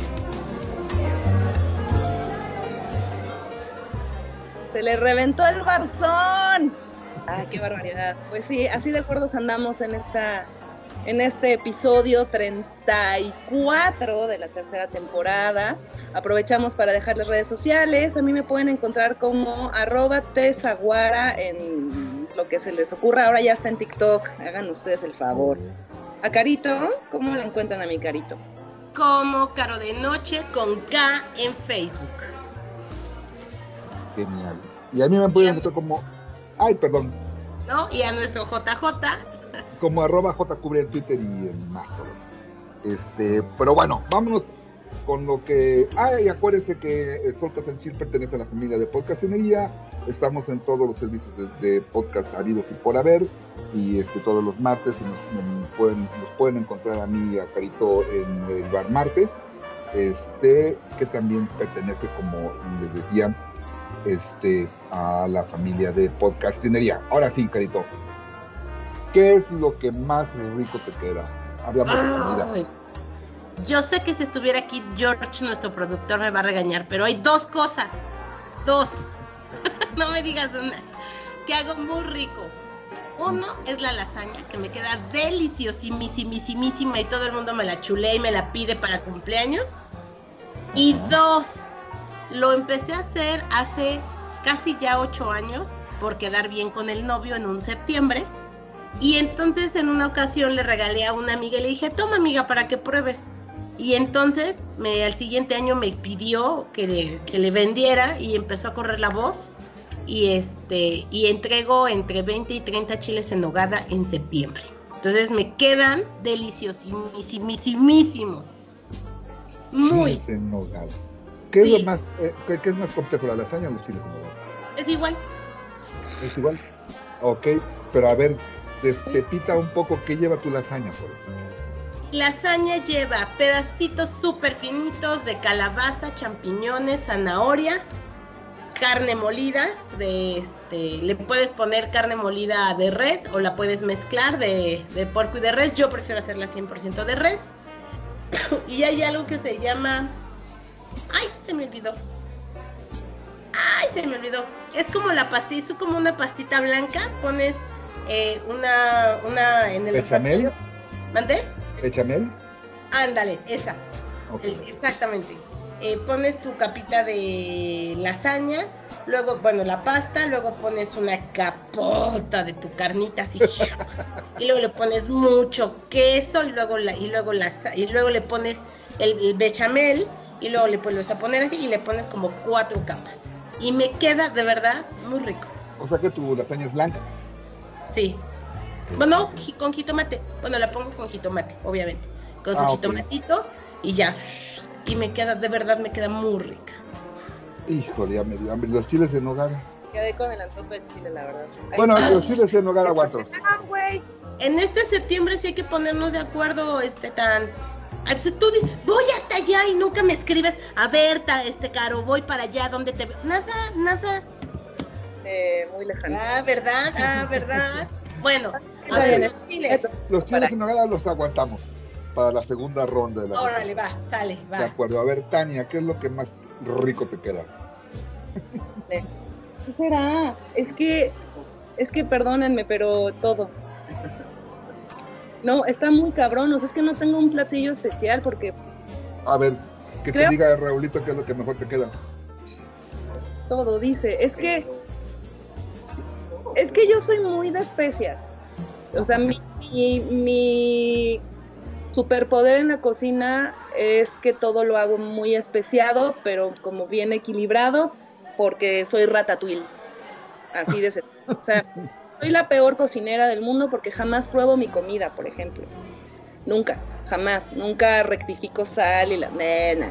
Se le reventó el barzón. Ay, qué barbaridad. Pues sí, así de acuerdos andamos en esta en este episodio 34 de la tercera temporada. Aprovechamos para dejarles redes sociales. A mí me pueden encontrar como arroba tesaguara en lo que se les ocurra. Ahora ya está en TikTok. Hagan ustedes el favor. A Carito, ¿cómo la encuentran a mi Carito? Como Caro de Noche con K en Facebook. Genial. Y a mí me pueden encontrar como. Ay, perdón. ¿No? Y a nuestro JJ. Como arroba jcubre en Twitter y en Mastodon. Este, pero bueno, vámonos con lo que. Ay, acuérdense que el Chill pertenece a la familia de Podcastinería. Estamos en todos los servicios de, de podcast habidos y por haber. Y este, todos los martes nos, nos pueden, nos pueden encontrar a mí y a Carito en el bar martes. Este, que también pertenece, como les decía, este, a la familia de podcastinería. Ahora sí, Carito. ¿Qué es lo que más rico te queda? Hablamos de comida. Yo sé que si estuviera aquí George, nuestro productor, me va a regañar, pero hay dos cosas. Dos. [LAUGHS] no me digas una. Que hago muy rico. Uno es la lasaña, que me queda deliciosísima y todo el mundo me la chulea y me la pide para cumpleaños. Y dos, lo empecé a hacer hace casi ya ocho años por quedar bien con el novio en un septiembre. Y entonces en una ocasión le regalé a una amiga y le dije, toma amiga para que pruebes. Y entonces me, al siguiente año me pidió que le, que le vendiera y empezó a correr la voz. Y, este, y entrego entre 20 y 30 chiles en nogada en septiembre. Entonces me quedan deliciosísimísimos. Muy. Chiles en nogada. ¿Qué, es lo más, eh, qué, qué es más complejo, la lasaña o los chiles en nogada? Es igual. ¿Es igual? Ok, pero a ver, despepita un poco qué lleva tu lasaña, por favor. Lasaña lleva pedacitos súper finitos de calabaza, champiñones, zanahoria, carne molida, de este, le puedes poner carne molida de res o la puedes mezclar de, de porco y de res. Yo prefiero hacerla 100% de res. [COUGHS] y hay algo que se llama... Ay, se me olvidó. Ay, se me olvidó. Es como la pastita, es como una pastita blanca. Pones eh, una, una en el... ¿Bechamel? ¿Mandé? ¿Bechamel? Ándale, esa. El- exactamente. Eh, pones tu capita de lasaña, luego, bueno, la pasta, luego pones una capota de tu carnita así. [LAUGHS] y luego le pones mucho queso y luego la, y luego la, y luego le pones el, el bechamel y luego le vuelves a poner así y le pones como cuatro capas. Y me queda de verdad muy rico. O sea que tu lasaña es blanca. Sí. Bueno, con jitomate. Bueno, la pongo con jitomate, obviamente. Con su Ah, jitomatito y ya. Y me queda, de verdad, me queda muy rica. Híjole, ya me dio hambre. Los chiles en nogada. Quedé con el antojo de chile, la verdad. Bueno, los chiles en nogada aguanto. Ah, güey. En este septiembre sí hay que ponernos de acuerdo, este, tan... Ay, pues tú dices, voy hasta allá y nunca me escribes, a ver, ta- este, Caro, voy para allá, ¿dónde te veo? Nada, nada. Eh, muy lejano. Ah, ¿verdad? Ah, ¿verdad? [LAUGHS] Bueno, a Está ver, bien, los chiles. Los chiles en nogada los aguantamos para la segunda ronda de la Órale, va, sale, De va. acuerdo. A ver, Tania, ¿qué es lo que más rico te queda? ¿Qué será? Es que, es que perdónenme, pero todo. No, está muy cabrón. O sea, es que no tengo un platillo especial porque A ver, que Creo- te diga Raulito qué es lo que mejor te queda. todo dice. Es que, es que yo soy muy de especias. O sea, mi, mi, superpoder en la cocina es que todo lo hago muy especiado, pero como bien equilibrado, porque soy ratatouille. Así de O sea, soy la peor cocinera del mundo porque jamás pruebo mi comida, por ejemplo. Nunca, jamás. Nunca rectifico sal y la... nah.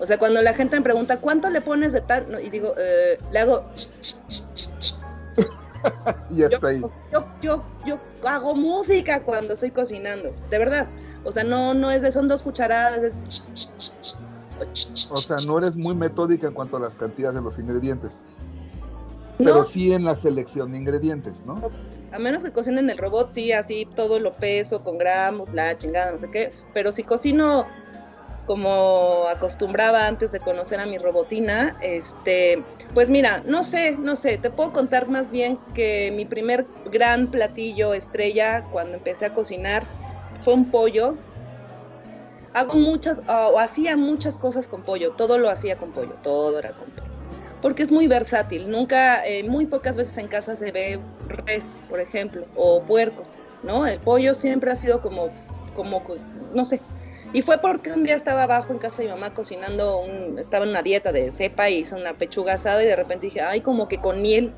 O sea, cuando la gente me pregunta, ¿cuánto le pones de tal? No, y digo, eh, le hago... [LAUGHS] Yo, ahí. yo, yo, yo hago música cuando estoy cocinando, de verdad. O sea, no, no es de, son dos cucharadas, es... o sea, no eres muy metódica en cuanto a las cantidades de los ingredientes, no, pero sí en la selección de ingredientes, ¿no? a menos que cocinen el robot, sí, así todo lo peso con gramos, la chingada, no sé qué. Pero si cocino como acostumbraba antes de conocer a mi robotina, este, pues mira, no sé, no sé, te puedo contar más bien que mi primer gran platillo estrella cuando empecé a cocinar fue un pollo. Hago muchas, o hacía muchas cosas con pollo, todo lo hacía con pollo, todo era con pollo porque es muy versátil. Nunca, eh, muy pocas veces en casa se ve res, por ejemplo, o puerco, ¿no? El pollo siempre ha sido como como, no sé. Y fue porque un día estaba abajo en casa de mi mamá cocinando, un, estaba en una dieta de cepa y hice una pechuga asada y de repente dije, ay, como que con miel.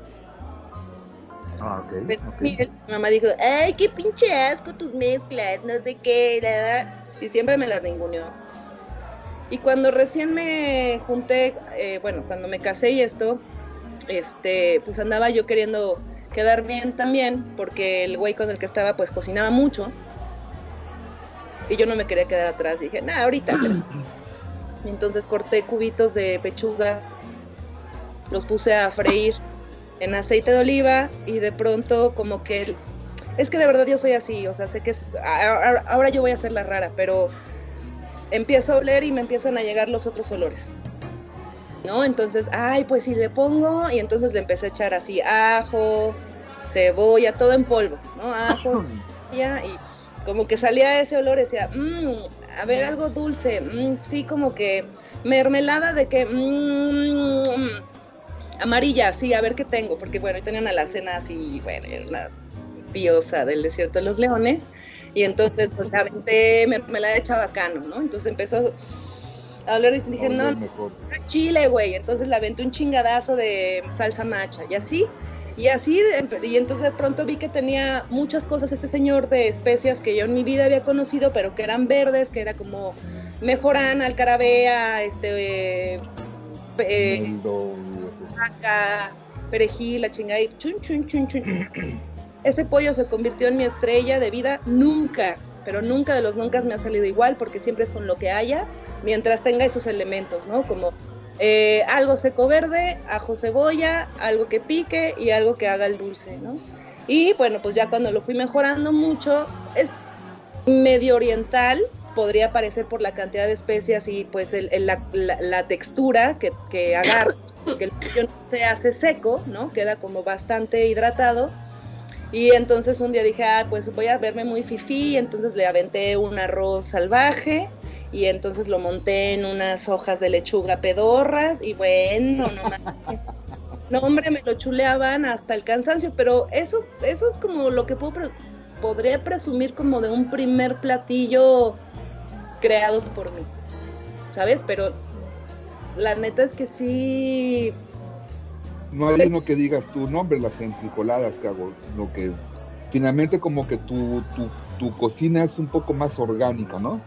Ah, ok. ok. Miel. Mi mamá dijo, ay, qué pinche asco tus mezclas, no sé qué, la, la". y siempre me las ninguneó. Y cuando recién me junté, eh, bueno, cuando me casé y esto, este, pues andaba yo queriendo quedar bien también, porque el güey con el que estaba, pues cocinaba mucho. Y yo no me quería quedar atrás. Dije, nah, ahorita. [CLEARS THROAT] Entonces corté cubitos de pechuga, los puse a freír en aceite de oliva y de pronto como que... Es que de verdad yo soy así, o sea, sé que es... Ahora yo voy a hacer la rara, pero empiezo a oler y me empiezan a llegar los otros olores. ¿No? Entonces, ay, pues si le pongo, y entonces le empecé a echar así ajo, cebolla, todo en polvo, ¿no? Ajo, [CLEARS THROAT] y como que salía ese olor, decía, "Mm, a ver, algo dulce, mm, sí, como que mermelada de que, mm, amarilla, sí, a ver qué tengo, porque bueno, yo tenía una alacena así, bueno, era una diosa del desierto de los leones, y entonces pues la aventé mermelada de chabacano, ¿no? Entonces empezó a oler y dije, no, chile, güey. Entonces le aventé un chingadazo de salsa macha y así. Y así, y entonces de pronto vi que tenía muchas cosas este señor de especias que yo en mi vida había conocido, pero que eran verdes, que era como mejorán, alcarabea, este, eh, eh, perejil, la chingada y chun, chun, chun, chun. [CLEARS THROAT] Ese pollo se convirtió en mi estrella de vida nunca, pero nunca de los nunca me ha salido igual porque siempre es con lo que haya, mientras tenga esos elementos, ¿no? Como eh, algo seco verde, ajo cebolla, algo que pique y algo que haga el dulce, ¿no? Y bueno, pues ya cuando lo fui mejorando mucho, es medio oriental, podría parecer por la cantidad de especias y pues el- el- la, la- la textura que, que agarra, porque el pollo no se hace seco, ¿no? Queda como bastante hidratado. Y entonces un día dije, ah, pues voy a verme muy fifí, entonces le aventé un arroz salvaje y entonces lo monté en unas hojas de lechuga pedorras y bueno, no mames. No, hombre, me lo chuleaban hasta el cansancio, pero eso, eso es como lo que puedo podría presumir como de un primer platillo creado por mí, ¿sabes? Pero la neta es que sí, No hay uno que digas tu nombre, las enfrijoladas que hago, sino que finalmente como que tu, tu, tu cocina es un poco más orgánica, ¿no?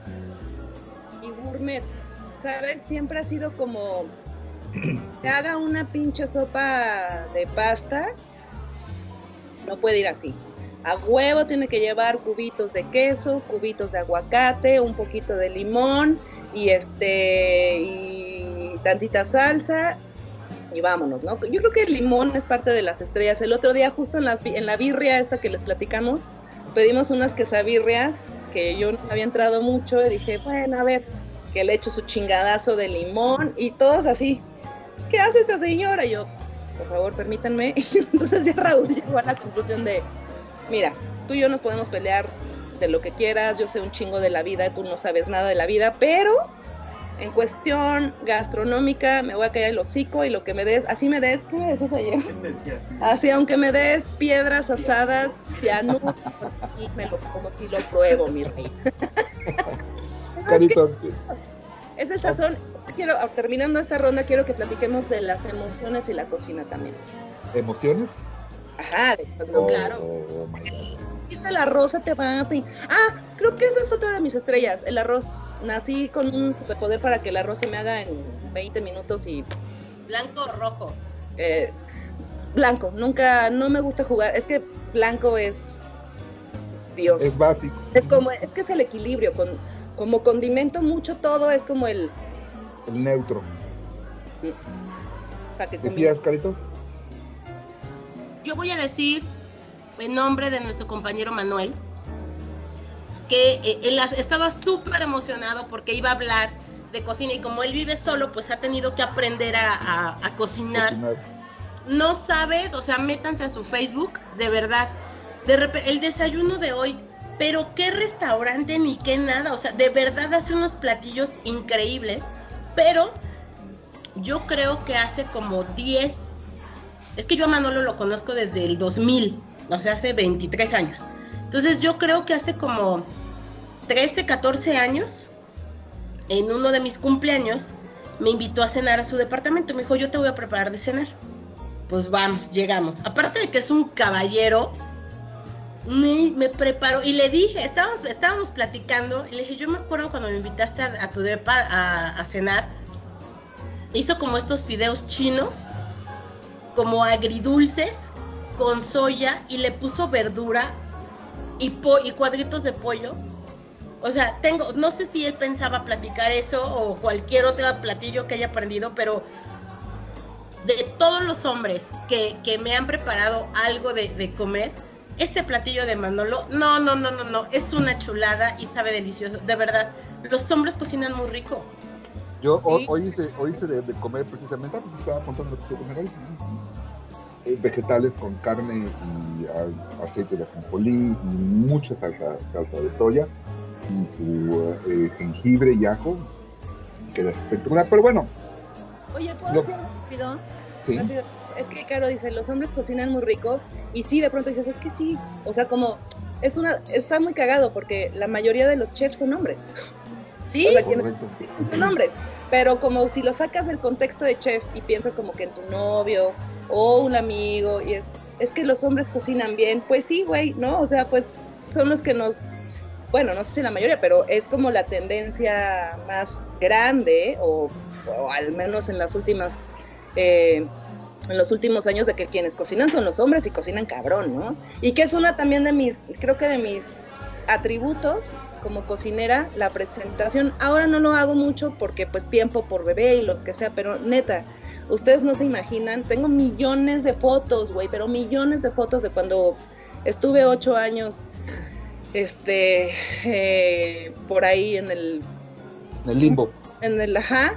Y gourmet, ¿sabes? Siempre ha sido como que haga una pinche sopa de pasta, no puede ir así. A huevo tiene que llevar cubitos de queso, cubitos de aguacate, un poquito de limón y este y tantita salsa y vámonos, ¿no? Yo creo que el limón es parte de las estrellas. El otro día justo en, las, en la birria esta que les platicamos, pedimos unas quesabirrias que yo no había entrado mucho y dije, bueno, a ver, que le echo su chingadazo de limón y todos así. ¿Qué hace esa señora? Y yo, por favor, permítanme. [LAUGHS] Y entonces ya Raúl llegó a la conclusión de, mira, tú y yo nos podemos pelear de lo que quieras, yo sé un chingo de la vida, tú no sabes nada de la vida, pero en cuestión gastronómica me voy a callar el hocico y lo que me des, así me des, ¿qué me decías ayer? Así, aunque me des piedras asadas, cianuro, sí, me lo como si lo pruebo, mi rey. [LAUGHS] Es que Carito, es el sazón. Quiero, terminando esta ronda, quiero que platiquemos de las emociones y la cocina también. ¿emociones? Ajá, de Oh, Claro. oh my God. viste el arroz se te va. te- Ah, creo que esa es otra de mis estrellas, el arroz. Nací con un superpoder para que el arroz se me haga en 20 minutos y Blanco o rojo. eh, blanco. Nunca, no me gusta jugar. Es que blanco es Dios. Es básico. Es como, es que es el equilibrio. Con, como condimento mucho todo, es como el. El neutro. Para que combine. ¿Decías, Carito? Yo voy a decir en nombre de nuestro compañero Manuel que eh, él estaba súper emocionado porque iba a hablar de cocina y como él vive solo, pues ha tenido que aprender a, a- a cocinar. Cocinar. No sabes, o sea, métanse a su Facebook, de verdad. De el desayuno de hoy, pero qué restaurante ni qué nada, o sea, de verdad hace unos platillos increíbles, pero yo creo que hace como 10, es que yo a Manolo lo conozco desde el 2000, o sea, hace 23 años. Entonces yo creo que hace como 13, 14 años, en uno de mis cumpleaños, me invitó a cenar a su departamento. Me dijo, yo te voy a preparar de cenar. Pues vamos, llegamos. Aparte de que es un caballero, me, preparó y le dije, estábamos, estábamos platicando, y le dije, yo me acuerdo cuando me invitaste a, tu depa a, a cenar, hizo como estos fideos chinos, como agridulces, con soya, y le puso verdura y, po- y cuadritos de pollo. O sea, tengo, no sé si él pensaba platicar eso o cualquier otro platillo que haya aprendido, pero de todos los hombres que, que me han preparado algo de, de comer, ese platillo de Manolo, no, no, no, no, no, es una chulada y sabe delicioso, de verdad. Los hombres cocinan muy rico. Yo Sí. hoy hice, hoy hice de, de comer precisamente, estaba contando lo que estoy comer hoy. Eh, vegetales con carne y a- aceite de ajonjolí y mucha salsa, salsa de soya su eh, jengibre y ajo. Queda espectacular, pero bueno, Oye, ¿puedo Lo- decir rápido? sí. Rápido. Es que Caro dice, los hombres cocinan muy rico y sí, de pronto dices, es que sí, o sea, como es una, está muy cagado porque la mayoría de los chefs son hombres. Sí, O sea, sí, son hombres, pero como si lo sacas del contexto de chef y piensas como que en tu novio o un amigo y es, es que los hombres cocinan bien, pues sí, güey, ¿no? O sea, pues son los que nos, bueno, no sé si la mayoría, pero es como la tendencia más grande o, al menos en las últimas... eh, en los últimos años de que quienes cocinan son los hombres y cocinan cabrón, ¿no? Y que es una también de mis, creo que de mis atributos como cocinera, la presentación. Ahora no lo hago mucho porque pues tiempo por bebé y lo que sea, pero neta, ustedes no se imaginan, tengo millones de fotos, güey, pero millones de fotos de cuando estuve ocho años, este, eh, por ahí en el, El limbo. en el, ajá,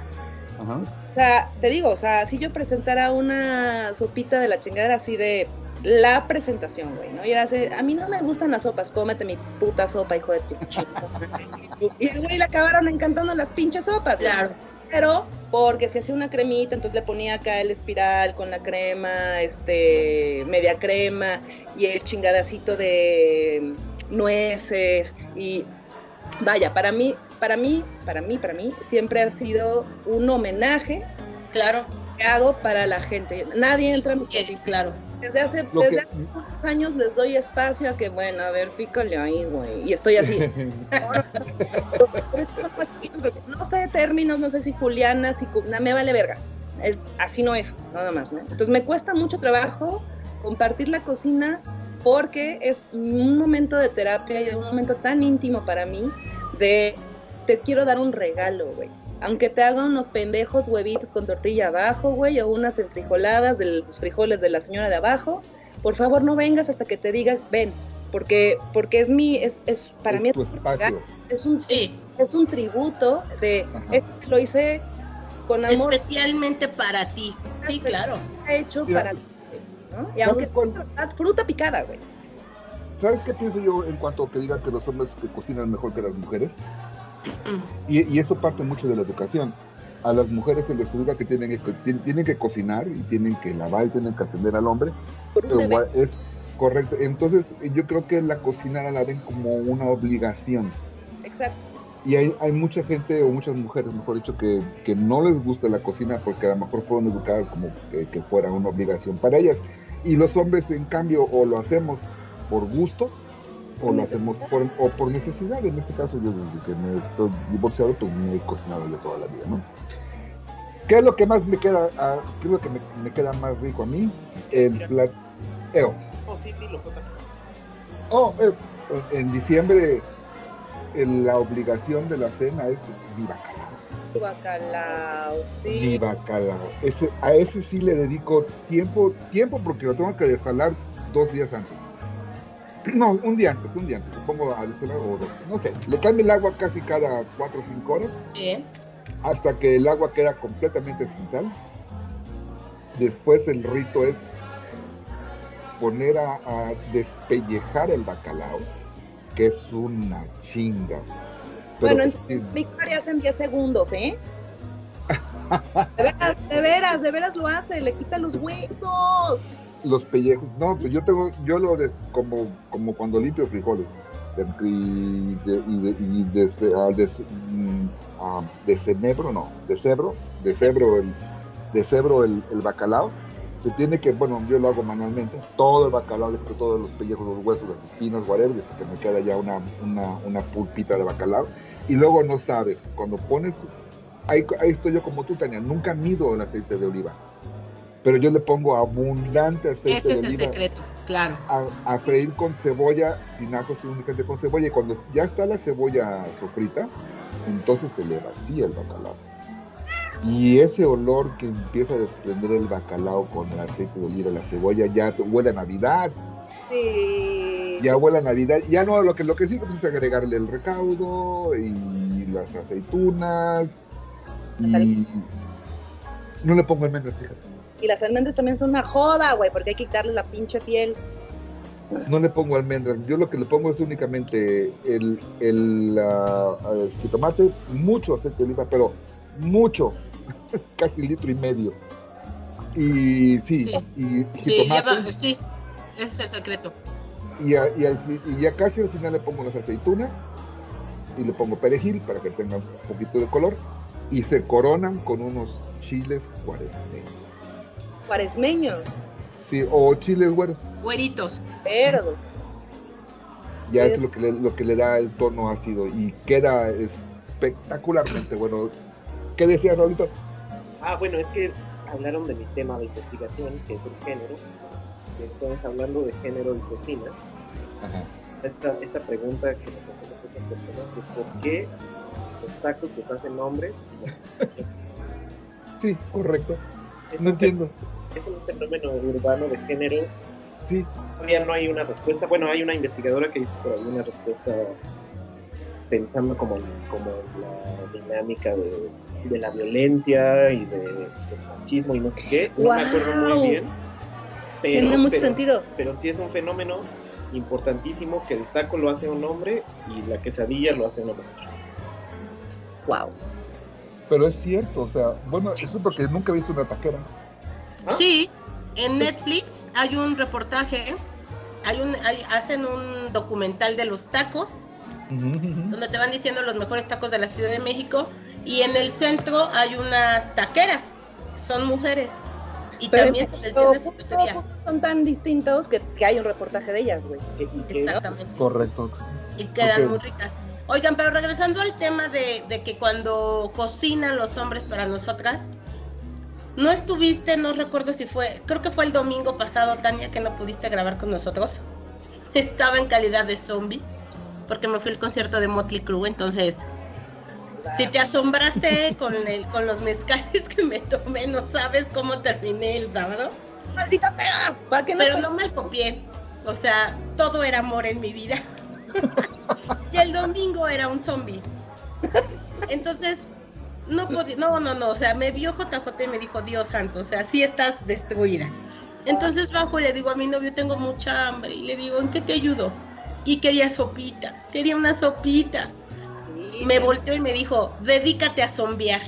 Ajá. o sea, te digo, o sea, si yo presentara una sopita de la chingada así de la presentación, güey, ¿no? Y era así, a mí no me gustan las sopas, cómete mi puta sopa, hijo de tu chingada. [LAUGHS] y el güey le acabaron encantando las pinches sopas, güey. claro. Pero porque si hacía una cremita, entonces le ponía acá el espiral con la crema, este, media crema y el chingadacito de nueces y vaya, para mí, para mí, para mí, para mí siempre ha sido un homenaje Claro, que hago para la gente. Nadie entra a mi cocina. claro. Desde hace, desde que- hace unos años les doy espacio a que, bueno, a ver, pícale ahí, güey. Y estoy así. [LAUGHS] [LAUGHS] no sé términos, no sé si Juliana, si Cu- no, me vale verga. Es, así no es, nada más, ¿no? Entonces me cuesta mucho trabajo compartir la cocina porque es un momento de terapia y un momento tan íntimo para mí de te quiero dar un regalo, güey. Aunque te haga unos pendejos huevitos con tortilla abajo, güey, o unas enfrijoladas de los frijoles de la señora de abajo, por favor no vengas hasta que te diga, ven, porque, porque es mi, es, es para Es mí es un es Sí, es un tributo de lo hice con amor especialmente para ti. Sí, claro. hecho Mira, para ti, ¿no? Y ¿sabes aunque cuál? fruta picada, güey. ¿Sabes qué pienso yo en cuanto a que digan que los hombres que cocinan mejor que las mujeres? Y, y eso parte mucho de la educación. A las mujeres se les educa que tienen que, tien- tienen que cocinar y tienen que lavar y tienen que atender al hombre. Pero gua- es correcto. Entonces yo creo que la cocina la ven como una obligación. Exacto. Y hay, hay mucha gente, o muchas mujeres, mejor dicho, que, que no les gusta la cocina porque a lo mejor fueron educadas como que, que fuera una obligación para ellas. Y los hombres, en cambio, o lo hacemos por gusto, o lo hacemos por, o por necesidad. En este caso, yo desde que me estoy divorciado, pues me he cocinado yo toda la vida, ¿no? ¿Qué es lo que más me queda, ah, qué es lo que me, me queda más rico a mí? El plateo. Oh, sí, dilo, Jota. Oh, eh, en diciembre el- la obligación de la cena es mi bacalao. Bacalao, sí. Mi bacalao. Ese, a ese sí le dedico tiempo, tiempo porque lo tengo que desalar dos días antes. No, un día antes, un día antes. Lo pongo a o. No sé, le cambio el agua casi cada cuatro o cinco horas Bien. hasta que el agua queda completamente sin sal. Después el rito es poner a, a despellejar el bacalao, que es una chinga. Pero Bueno, que sí, Mi María hace en 10 segundos, ¿eh? [LAUGHS] De veras, de veras, de veras lo hace, le quita los huesos. Los pellejos, no, pues yo tengo, yo lo como, como cuando limpio frijoles. y de, y de, y de, ah, de, mm, ah, de cenebro, no, de cebro, de cebro el, de cebro el, el bacalao. Se tiene que, bueno, yo lo hago manualmente, todo el bacalao, quito todos los pellejos, los huesos, las espinas, whatever, hasta que me queda ya una, una, una pulpita de bacalao. Y luego no sabes, cuando pones, ahí, ahí estoy yo como tú, Tania, nunca mido el aceite de oliva, pero yo le pongo abundante aceite Ese de es el oliva secreto, claro. a, a freír con cebolla, sin ajo, sin únicamente con cebolla. Y cuando ya está la cebolla sofrita, entonces se le vacía el bacalao. Y ese olor que empieza a desprender el bacalao con el aceite de oliva, la cebolla, ya te- huele a Navidad, Sí. ya huele a Navidad. Ya no, lo que, lo que sí pues, es agregarle el recaudo y las aceitunas. Y no le pongo almendras, fíjate. Y las almendras también son una joda, güey, porque hay que quitarle la pinche piel. No le pongo almendras, yo lo que le pongo es únicamente el, el, el jitomate, mucho aceite de oliva, pero mucho, [LAUGHS] casi litro y medio. Y sí, Sí. y Sí, jitomate, lleva- sí, ese es el secreto. y, a- y al y ya casi al final le pongo las aceitunas y le pongo perejil para que tenga un poquito de color y se coronan con unos chiles cuaresmeños. Cuaresmeño, Sí, o chiles güeros. Güeritos. pero ya Sí. es lo que, le, lo que le da el tono ácido y queda espectacularmente bueno. ¿Qué decías, Raulito? Ah, bueno, es que hablaron de mi tema de investigación, que es el género. Y entonces, hablando de género y cocina, esta, esta pregunta que nos hacen otras personas es ¿por qué los tacos los hacen hombres? Sí, correcto. Es No entiendo. Es un fenómeno urbano de género. Sí, Todavía no hay una respuesta. Bueno, hay una investigadora que hizo por ahí una respuesta pensando como en, como en la dinámica de, de la violencia y de, del machismo y no sé qué. No me acuerdo muy bien. Pero, tiene mucho pero- sentido. pero sí es un fenómeno importantísimo que el taco lo hace un hombre y la quesadilla lo hace una mujer. Wow. pero es cierto, o sea, bueno, es porque nunca he visto una taquera. ¿Ah? Sí, en Netflix hay un reportaje, hay un, hay- hacen un documental de los tacos, donde te van diciendo los mejores tacos de la Ciudad de México, y en el centro hay unas taqueras, son mujeres, y Pero también se les llena su taquería. son tan distintos que, que hay un reportaje de ellas, güey. Exactamente. Correcto. y quedan muy ricas. Oigan, pero regresando al tema de, de que cuando cocinan los hombres para nosotras, no estuviste, no recuerdo si fue, creo que fue el domingo pasado, Tania, que no pudiste grabar con nosotros. [LAUGHS] Estaba en calidad de zombie, porque me fui al concierto de Motley Crue, entonces, si te asombraste [LAUGHS] con, el, con los mezcales que me tomé, no sabes cómo terminé el sábado. ¡Maldita sea! ¿Para qué no Pero soy- no me copié. O sea, todo era amor en mi vida. [LAUGHS] y el domingo era un zombie. Entonces, no podía, no, no, no, o sea, me vio JJ y me dijo, Dios santo, o sea, sí estás destruida. Entonces bajo y le digo a mi novio, tengo mucha hambre, y le digo, ¿en qué te ayudo? Y quería sopita, quería una sopita. Sí, Me sí. volteó y me dijo, dedícate a zombiar,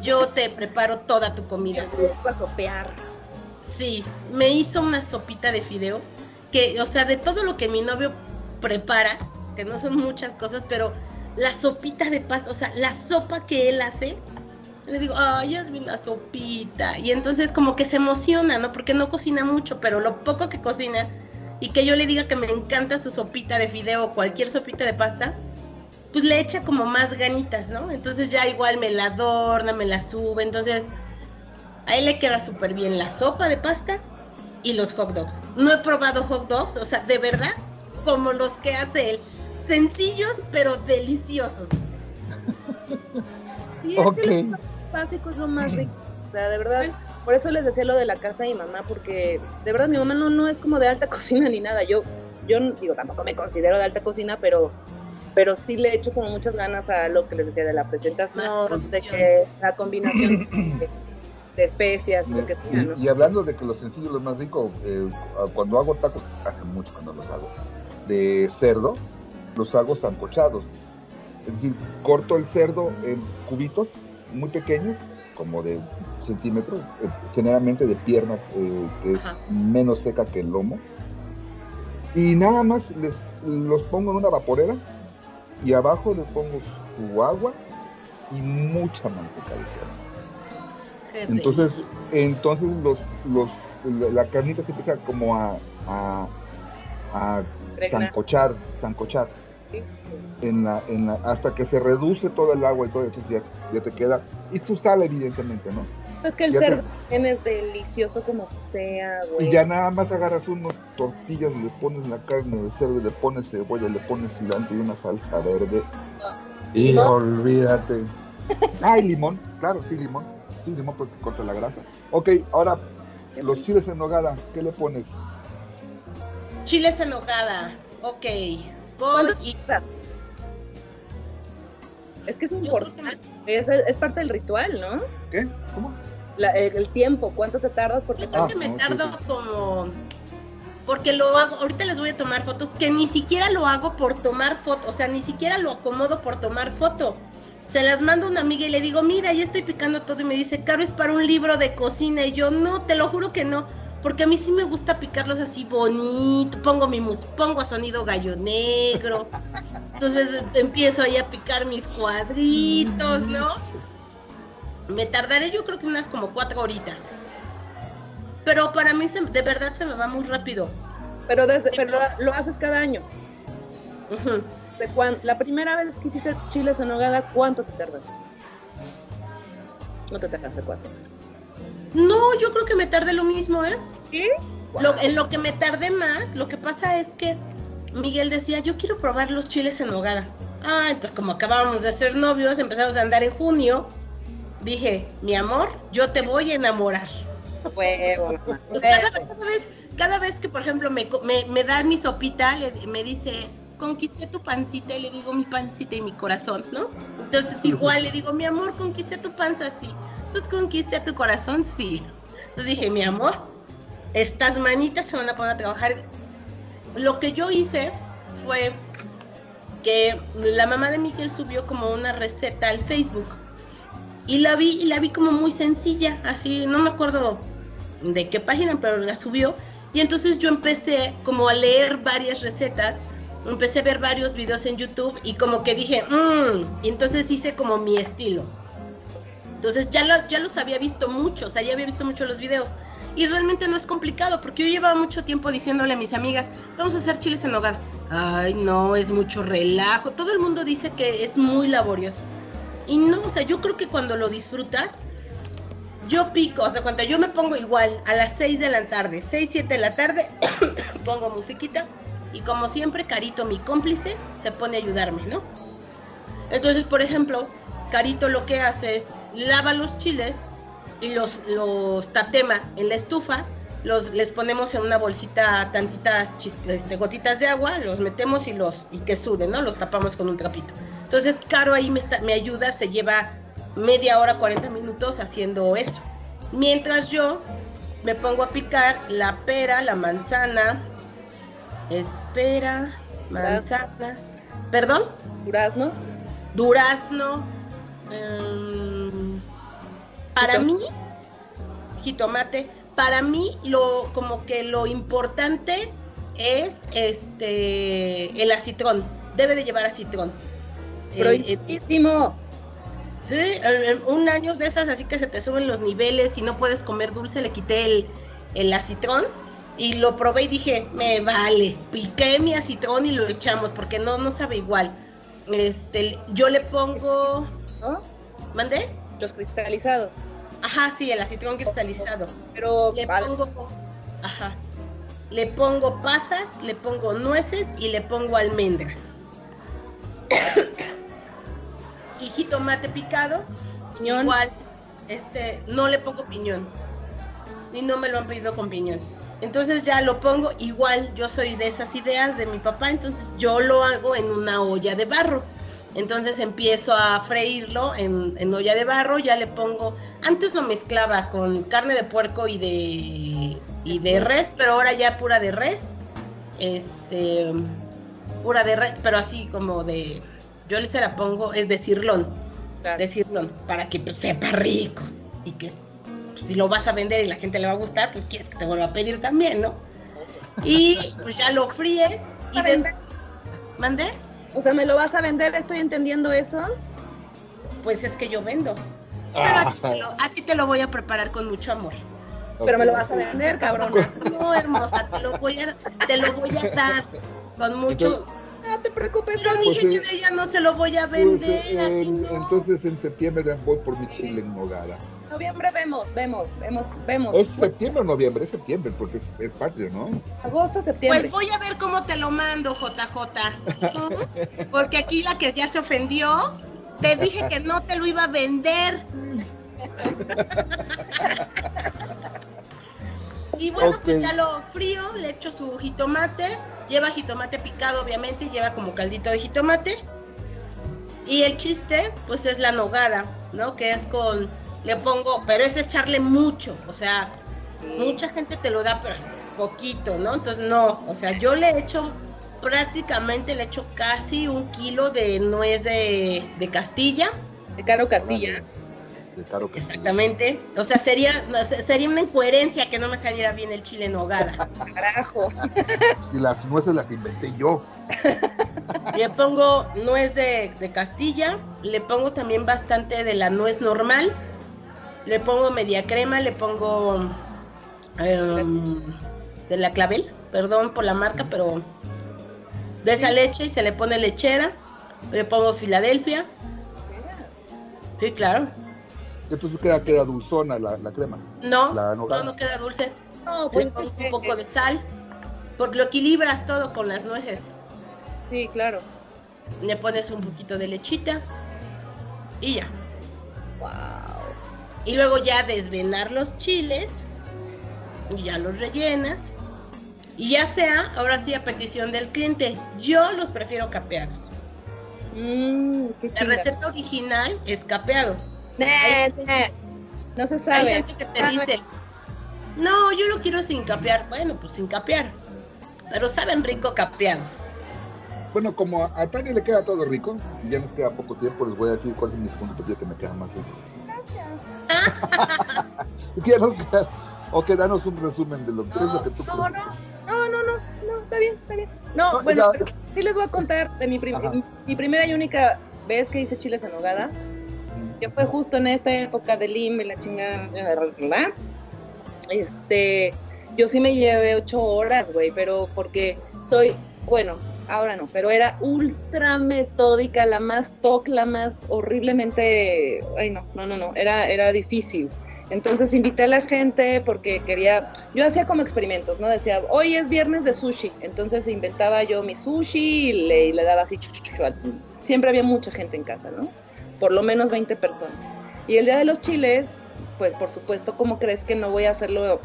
yo te preparo toda tu comida. A sopear. Sí, me hizo una sopita de fideo, que, o sea, de todo lo que mi novio prepara, que no son muchas cosas, pero la sopita de pasta, o sea, la sopa que él hace, le digo, ay, hazme una sopita. Y entonces como que se emociona, ¿no? Porque no cocina mucho, pero lo poco que cocina, y que yo le diga que me encanta su sopita de fideo o cualquier sopita de pasta, pues le echa como más ganitas, ¿no? Entonces ya igual me la adorna, me la sube, entonces a él le queda súper bien la sopa de pasta y los hot dogs. No he probado hot dogs, o sea, de verdad, como los que hace él. Sencillos, pero deliciosos. Sí, es Ok. que lo más básico es lo más rico. O sea, de verdad, por eso les decía lo de la casa de mi mamá, porque de verdad mi mamá no, no es como de alta [LAUGHS] cocina ni nada. Yo, yo digo, tampoco me considero de alta cocina, pero, pero sí le echo como muchas ganas a lo que les decía de la presentación, de que la combinación de, de especias y lo que sea, ¿no? Y, y hablando de que los sencillos los más ricos, eh, cuando hago tacos, hace mucho cuando los hago, de cerdo, los hago sancochados. Es decir, corto el cerdo en cubitos muy pequeños, como de centímetros, eh, generalmente de pierna, eh, que es Ajá. menos seca que el lomo. Y nada más les, los pongo en una vaporera y abajo les pongo su agua y mucha manteca de cerdo. Entonces, entonces los, los, la carnita se empieza como a, a, a zancochar, zancochar. En la, en la, hasta que se reduce todo el agua y todo, entonces ya, ya te queda. Y su sal, evidentemente, ¿no? Es que el cerdo es delicioso como sea, güey. Y ya nada más agarras unos tortillas y le pones la carne de cerdo, le pones cebolla, le pones cilantro y una salsa verde. Y olvídate. [LAUGHS] Ay, limón, claro, sí, limón. Sí, limón porque corta la grasa. Ok, ahora, los chiles en nogada, ¿qué le pones? Chiles en nogada, ok. Y... Es que es importante. Es, es parte del ritual, ¿no? ¿Qué? ¿Cómo? el, tiempo, ¿cuánto te tardas? Porque Yo creo que me tardo como porque lo hago, ahorita les voy a tomar fotos, que ni siquiera lo hago por tomar fotos, o sea, ni siquiera lo acomodo por tomar foto. Se las mando a una amiga y le digo, mira, ya estoy picando todo y me dice, Caro, es para un libro de cocina. Y yo, no, te lo juro que no, porque a mí sí me gusta picarlos así bonito, pongo mi mus pongo sonido gallo negro. Entonces empiezo ahí a picar mis cuadritos, ¿no? Me tardaré yo creo que unas como cuatro horitas. Pero para mí de verdad se me va muy rápido. Pero, desde, pero lo, haces cada año. la primera vez que hiciste chiles en nogada, ¿cuánto te tardas? No te tardaste cuatro. No, yo creo que me tardé lo mismo, ¿eh? ¿Sí? en lo que me tardé más, lo que pasa es que Miguel decía, yo quiero probar los chiles en nogada. Ah, entonces como acabábamos de ser novios, empezamos a andar en junio dije, mi amor, yo te voy a enamorar. Pues, cada, vez, cada vez que, por ejemplo, me, me, da mi sopita, me dice, conquisté tu pancita, y le digo mi pancita y mi corazón, ¿no? Entonces igual le digo, mi amor, conquisté tu panza, sí. Entonces conquisté tu corazón, sí. Entonces dije, mi amor, estas manitas se van a poner a trabajar. Lo que yo hice fue que la mamá de Miguel subió como una receta al Facebook y la vi y la vi como muy sencilla, así, no me acuerdo de qué página, pero la subió. Y entonces yo empecé como a leer varias recetas, empecé a ver varios videos en YouTube y como que dije, mmm, y entonces hice como mi estilo. Entonces ya, lo, ya los había visto mucho, o sea, ya había visto mucho los videos. Y realmente no es complicado, porque yo llevaba mucho tiempo diciéndole a mis amigas, vamos a hacer chiles en hogar. Ay, no, es mucho relajo. Todo el mundo dice que es muy laborioso. Y no, o sea, yo creo que cuando lo disfrutas, yo pico, o sea, cuando yo me pongo igual a las 6 de la tarde, 6, 7 de la tarde, [COUGHS] pongo musiquita y como siempre, Carito, mi cómplice, se pone a ayudarme, ¿no? Entonces, por ejemplo, Carito lo que hace es lava los chiles y los, los tatema en la estufa, los, les ponemos en una bolsita tantitas este, gotitas de agua, los metemos y los y que suden, ¿no? Los tapamos con un trapito. Entonces, Caro ahí me, me ayuda, se lleva media hora, 40 minutos haciendo eso. Mientras yo me pongo a picar la pera, la manzana, espera, manzana, perdón. Durazno. Durazno. Em, para mí, jitomate, para mí lo como que lo importante es este el acitrón. Debe de llevar acitrón Prohibidísimo. sí, un año de esas así que se te suben los niveles y no puedes comer dulce, le quité el, el acitrón y lo probé y dije, me vale, piqué mi acitrón y lo echamos porque no, no sabe igual. Este, yo le pongo... ¿No? ¿Mandé? Los cristalizados. Ajá, sí, el acitrón cristalizado. Pero le pongo... Ajá. Le pongo pasas, le pongo nueces y le pongo almendras y jitomate picado. Piñón. Igual, este, no le pongo piñón. Y no me lo han pedido con piñón. Entonces ya lo pongo igual, yo soy de esas ideas de mi papá, entonces yo lo hago en una olla de barro. Entonces empiezo a freírlo en, en, olla de barro, ya le pongo, antes lo mezclaba con carne de puerco y de, y de res, pero ahora ya pura de res, este, pura de res, pero así como de, yo se la pongo, es de cirlón, de para que pues, sepa rico y que pues, si lo vas a vender y la gente le va a gustar, pues quieres que te vuelva a pedir también, ¿no? Y pues ya lo fríes y des... ¿Mandé? O sea, ¿me lo vas a vender? ¿Estoy entendiendo eso? Pues es que yo vendo. Pero a ti, te lo, a ti te lo voy a preparar con mucho amor. Pero me lo vas a vender, cabrona. No, hermosa, te lo voy a, te lo voy a dar con mucho. no te preocupes. Pero dije Pues, que de ella no se lo voy a Pues, vender, a ti no. entonces en septiembre voy por mi chile en nogada. Noviembre vemos, vemos, vemos, vemos. ¿Es septiembre o noviembre? Es septiembre porque es, es patrio, ¿no? Agosto, septiembre. Pues voy a ver cómo te lo mando, JJ. ¿Mm? Porque aquí la que ya se ofendió, te dije que no te lo iba a vender. Y bueno, pues Ok. ya lo frío, le echo su jitomate. Lleva jitomate picado, obviamente, y lleva como caldito de jitomate. Y el chiste, pues es la nogada, ¿no? Que es con, le pongo, pero es echarle mucho, o sea, mucha gente te lo da, pero poquito, ¿no? Entonces, no, o sea, yo le echo prácticamente, le echo casi un kilo de nuez de, de Castilla. De Caro Castilla. De caro que Exactamente. O sea, sería, sería una incoherencia que no me saliera bien el chile en nogada. [LAUGHS] Carajo. Si las nueces las inventé yo. [LAUGHS] Le pongo nuez de, de Castilla, le pongo también bastante de la nuez normal, le pongo media crema, le pongo em, de la clavel, perdón por la marca, pero de esa leche y se le pone lechera, le pongo Filadelfia, sí, claro. Entonces queda, queda dulzona la, la crema. No, La no, no queda dulce. No, Le pues pongo un poco de sal, porque lo equilibras todo con las nueces. Sí, claro. Le pones un poquito de lechita y ya. Wow. Y luego ya desvenar los chiles y ya los rellenas. Y ya sea, ahora sí a petición del cliente, yo los prefiero capeados. Mmm, qué La receta original es capeado. Nah, nah, No se Hay sabe. gente que te dice, no, yo lo quiero sin capear. Bueno, pues sin capear. Pero saben rico capeados. Bueno, como a, a Tania le queda todo rico, y ya nos queda poco tiempo, les voy a decir cuál es mi segundo platillo que me queda más rico. Gracias. [LAUGHS] Es que danos un resumen de lo, qué es lo que tú No, no, no, no, no, no, está bien, está bien. No, No, bueno, pero sí les voy a contar de mi, prim- Ajá. mi- primera y única vez que hice chiles en nogada, que fue justo en esta época del IM y la chingada, ¿verdad? Este, yo sí me llevé ocho horas, güey, pero porque soy, bueno, ahora no, pero era ultra metódica, la más toc, la más horriblemente, ay no, no, no, no, era, era difícil. Entonces invité a la gente porque quería, yo hacía como experimentos, ¿no? Decía, hoy es viernes de sushi, entonces inventaba yo mi sushi y le, le daba así, chu, siempre había mucha gente en casa, ¿no? Por lo menos 20 personas. Y el día de los chiles, pues por supuesto, ¿cómo crees que no voy a hacerlo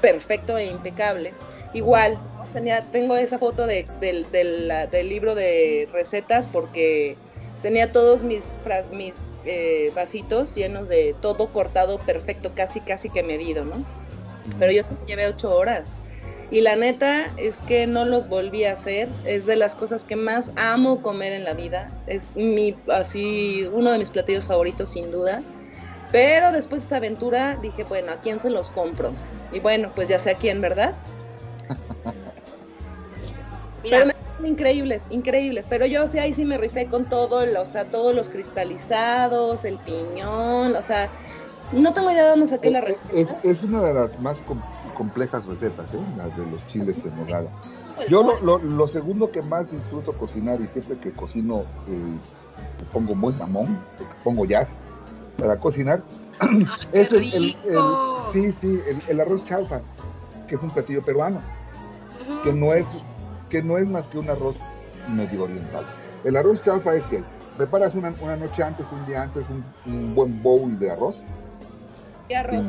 perfecto e impecable? Igual, tenía, tengo esa foto de, del, del, del libro de recetas porque tenía todos mis, mis eh, vasitos llenos de todo cortado perfecto, casi, casi que medido, ¿no? Pero yo llevé ocho horas. Y la neta es que no los volví a hacer. Es de las cosas que más amo comer en la vida. Es mi, así, uno de mis platillos favoritos sin duda. Pero después de esa aventura dije, bueno, ¿a quién se los compro? Y bueno, pues ya sé a quién, ¿verdad? Mira, Pero me parecen increíbles, increíbles. Pero yo sí ahí sí me rifé con todo, lo- o sea, todos los cristalizados, el piñón, o sea, no tengo idea de dónde saqué la receta. es- es una de las más com- complejas recetas, ¿eh? las de los chiles en nogada. Yo lo, lo- lo segundo que más disfruto cocinar y siempre que cocino eh, me pongo muy mamón, pongo jazz para cocinar, ¡qué es el, el- el- rico! sí, sí, el, el arroz chaufa, que es un platillo peruano, que no es que no es más que un arroz medio oriental. El arroz chaufa es que preparas una, una noche antes, un día antes, un, un buen bowl de arroz ¿Qué arroz?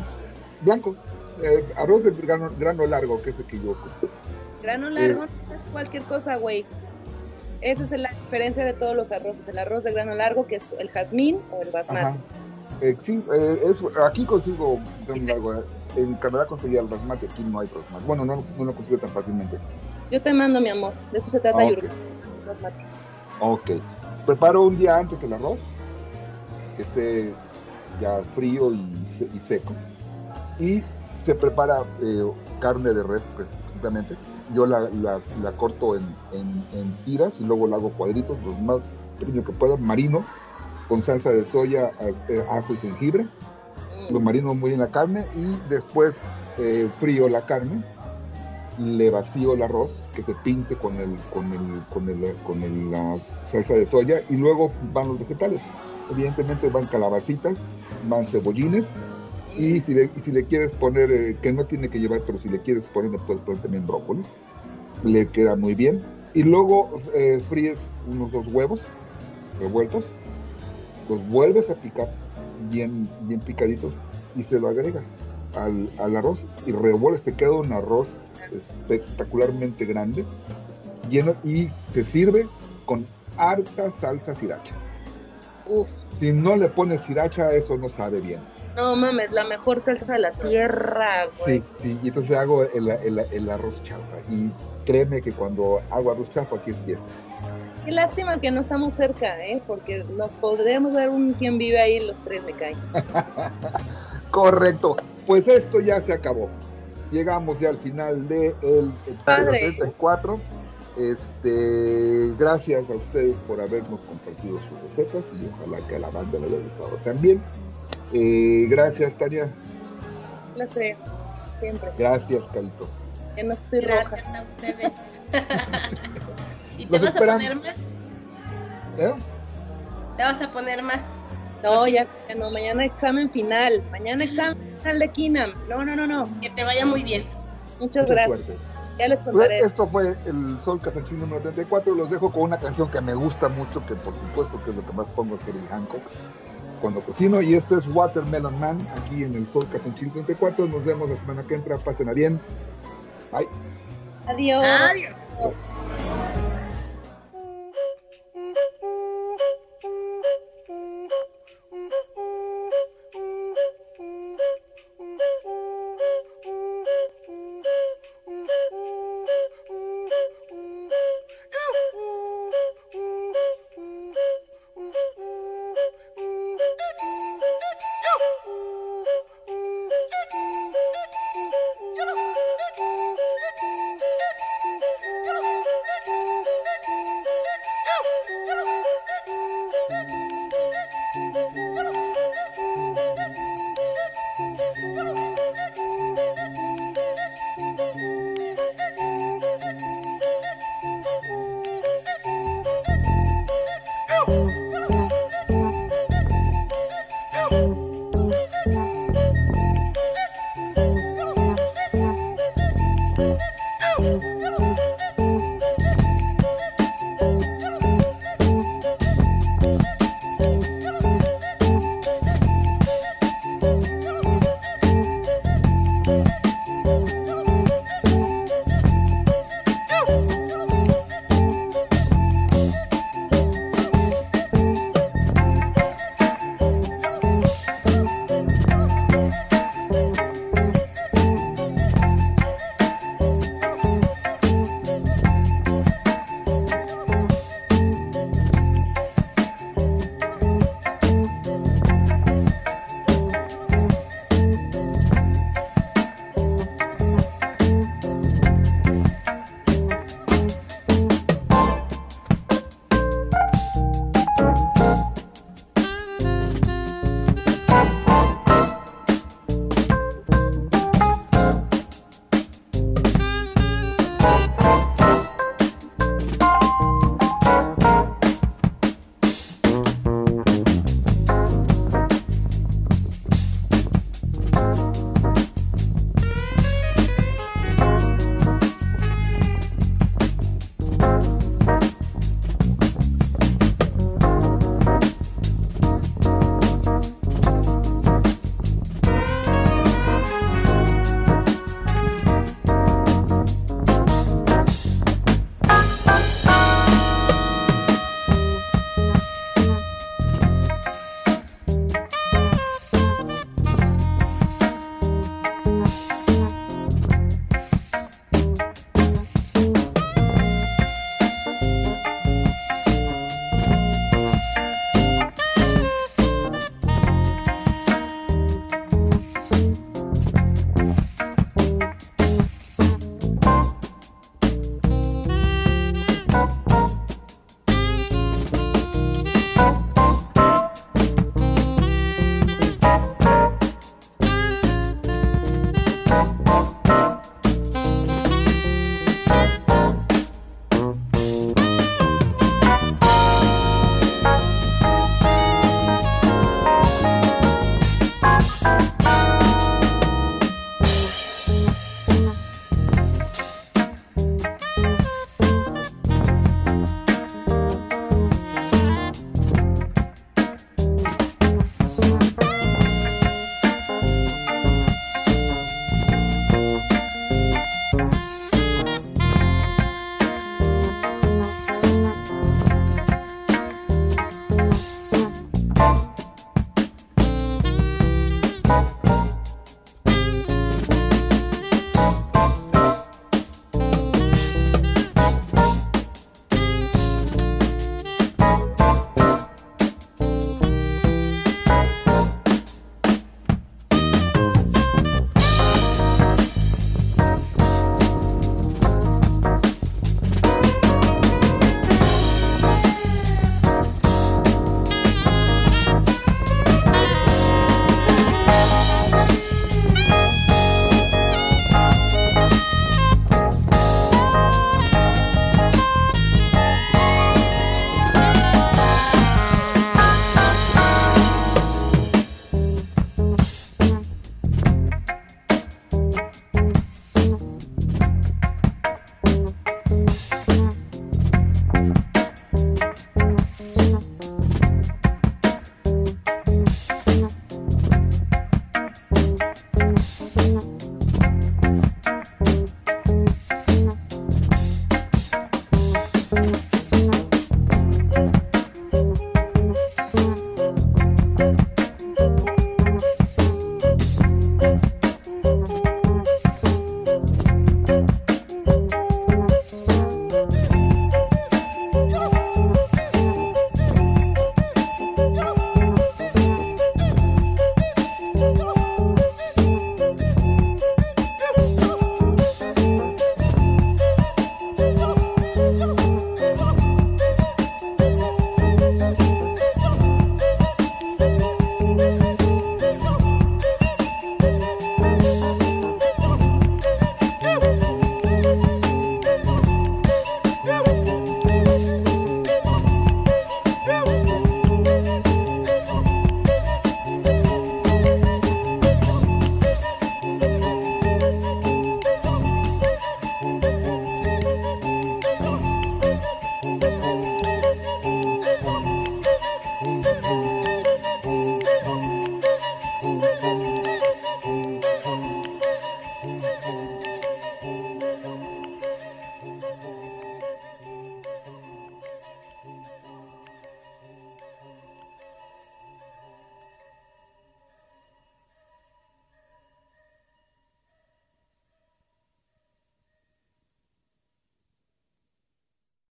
blanco, eh, arroz de grano, grano largo, que es el que yo. Grano largo no es cualquier cosa, güey. Esa es la diferencia de todos los arroces. El arroz de grano largo, que es el jazmín o el basmati. Eh, sí, eh, es, aquí consigo grano largo. eh. En Canadá conseguía el basmati, aquí no hay basmati. Bueno, no, no lo consigo tan fácilmente. Yo te mando, mi amor. De eso se trata Ah, ok. Yurka. Basmati. Ok. Preparo un día antes el arroz, que esté ya frío y, se- y seco. Y se prepara eh, carne de res, simplemente. Yo la, la, corto en, en, tiras y luego la hago cuadritos, los más pequeños que pueda, marino, con salsa de soya, este, ajo y jengibre. Lo marino muy bien la carne y después eh, frío la carne, le vacío el arroz, que se pinte con, el, con, el, con, el, con el, la salsa de soya y luego van los vegetales. Evidentemente van calabacitas, van cebollines y si le, si le quieres poner, eh, que no tiene que llevar, pero si le quieres poner, puedes poner también brócoli. Le queda muy bien. Y luego eh, fríes unos dos huevos revueltos, los vuelves a picar bien, bien picaditos y se lo agregas al, al arroz y revuelves, te queda un arroz espectacularmente grande lleno y se sirve con harta salsa sriracha. Si no le pones sriracha, eso no sabe bien. No mames, la mejor salsa de la tierra, güey. Sí, sí, y entonces hago el, el, arroz chafa. Y créeme que cuando hago arroz chafa aquí es fiesta. Qué lástima que no estamos cerca, ¿eh? Porque nos podríamos dar un quien vive ahí, los tres me caen. [LAUGHS] Correcto. Pues esto ya se acabó. Llegamos ya al final del de 34. Este, gracias a ustedes por habernos compartido sus recetas y ojalá que a la banda le haya gustado también. Eh, gracias, Tania. Placer, siempre. Gracias, Calito. Que no estoy gracias a ustedes. [LAUGHS] ¿Y te vas a poner más? ¿Eh? ¿Te vas a poner más? No, ya, no, mañana examen final. Mañana examen final de Kinam. No, no, no, no. Que te vaya muy bien. Muchas gracias. Ya les contaré. Esto fue el Sol Casanchín número 34. Los dejo con una canción que me gusta mucho, que por supuesto que es lo que más pongo es el Hancock cuando cocino. Y esto es Watermelon Man, aquí en el Sol Casanchín 34. Nos vemos la semana que entra. Pásenla bien. Bye. Adiós. Adiós.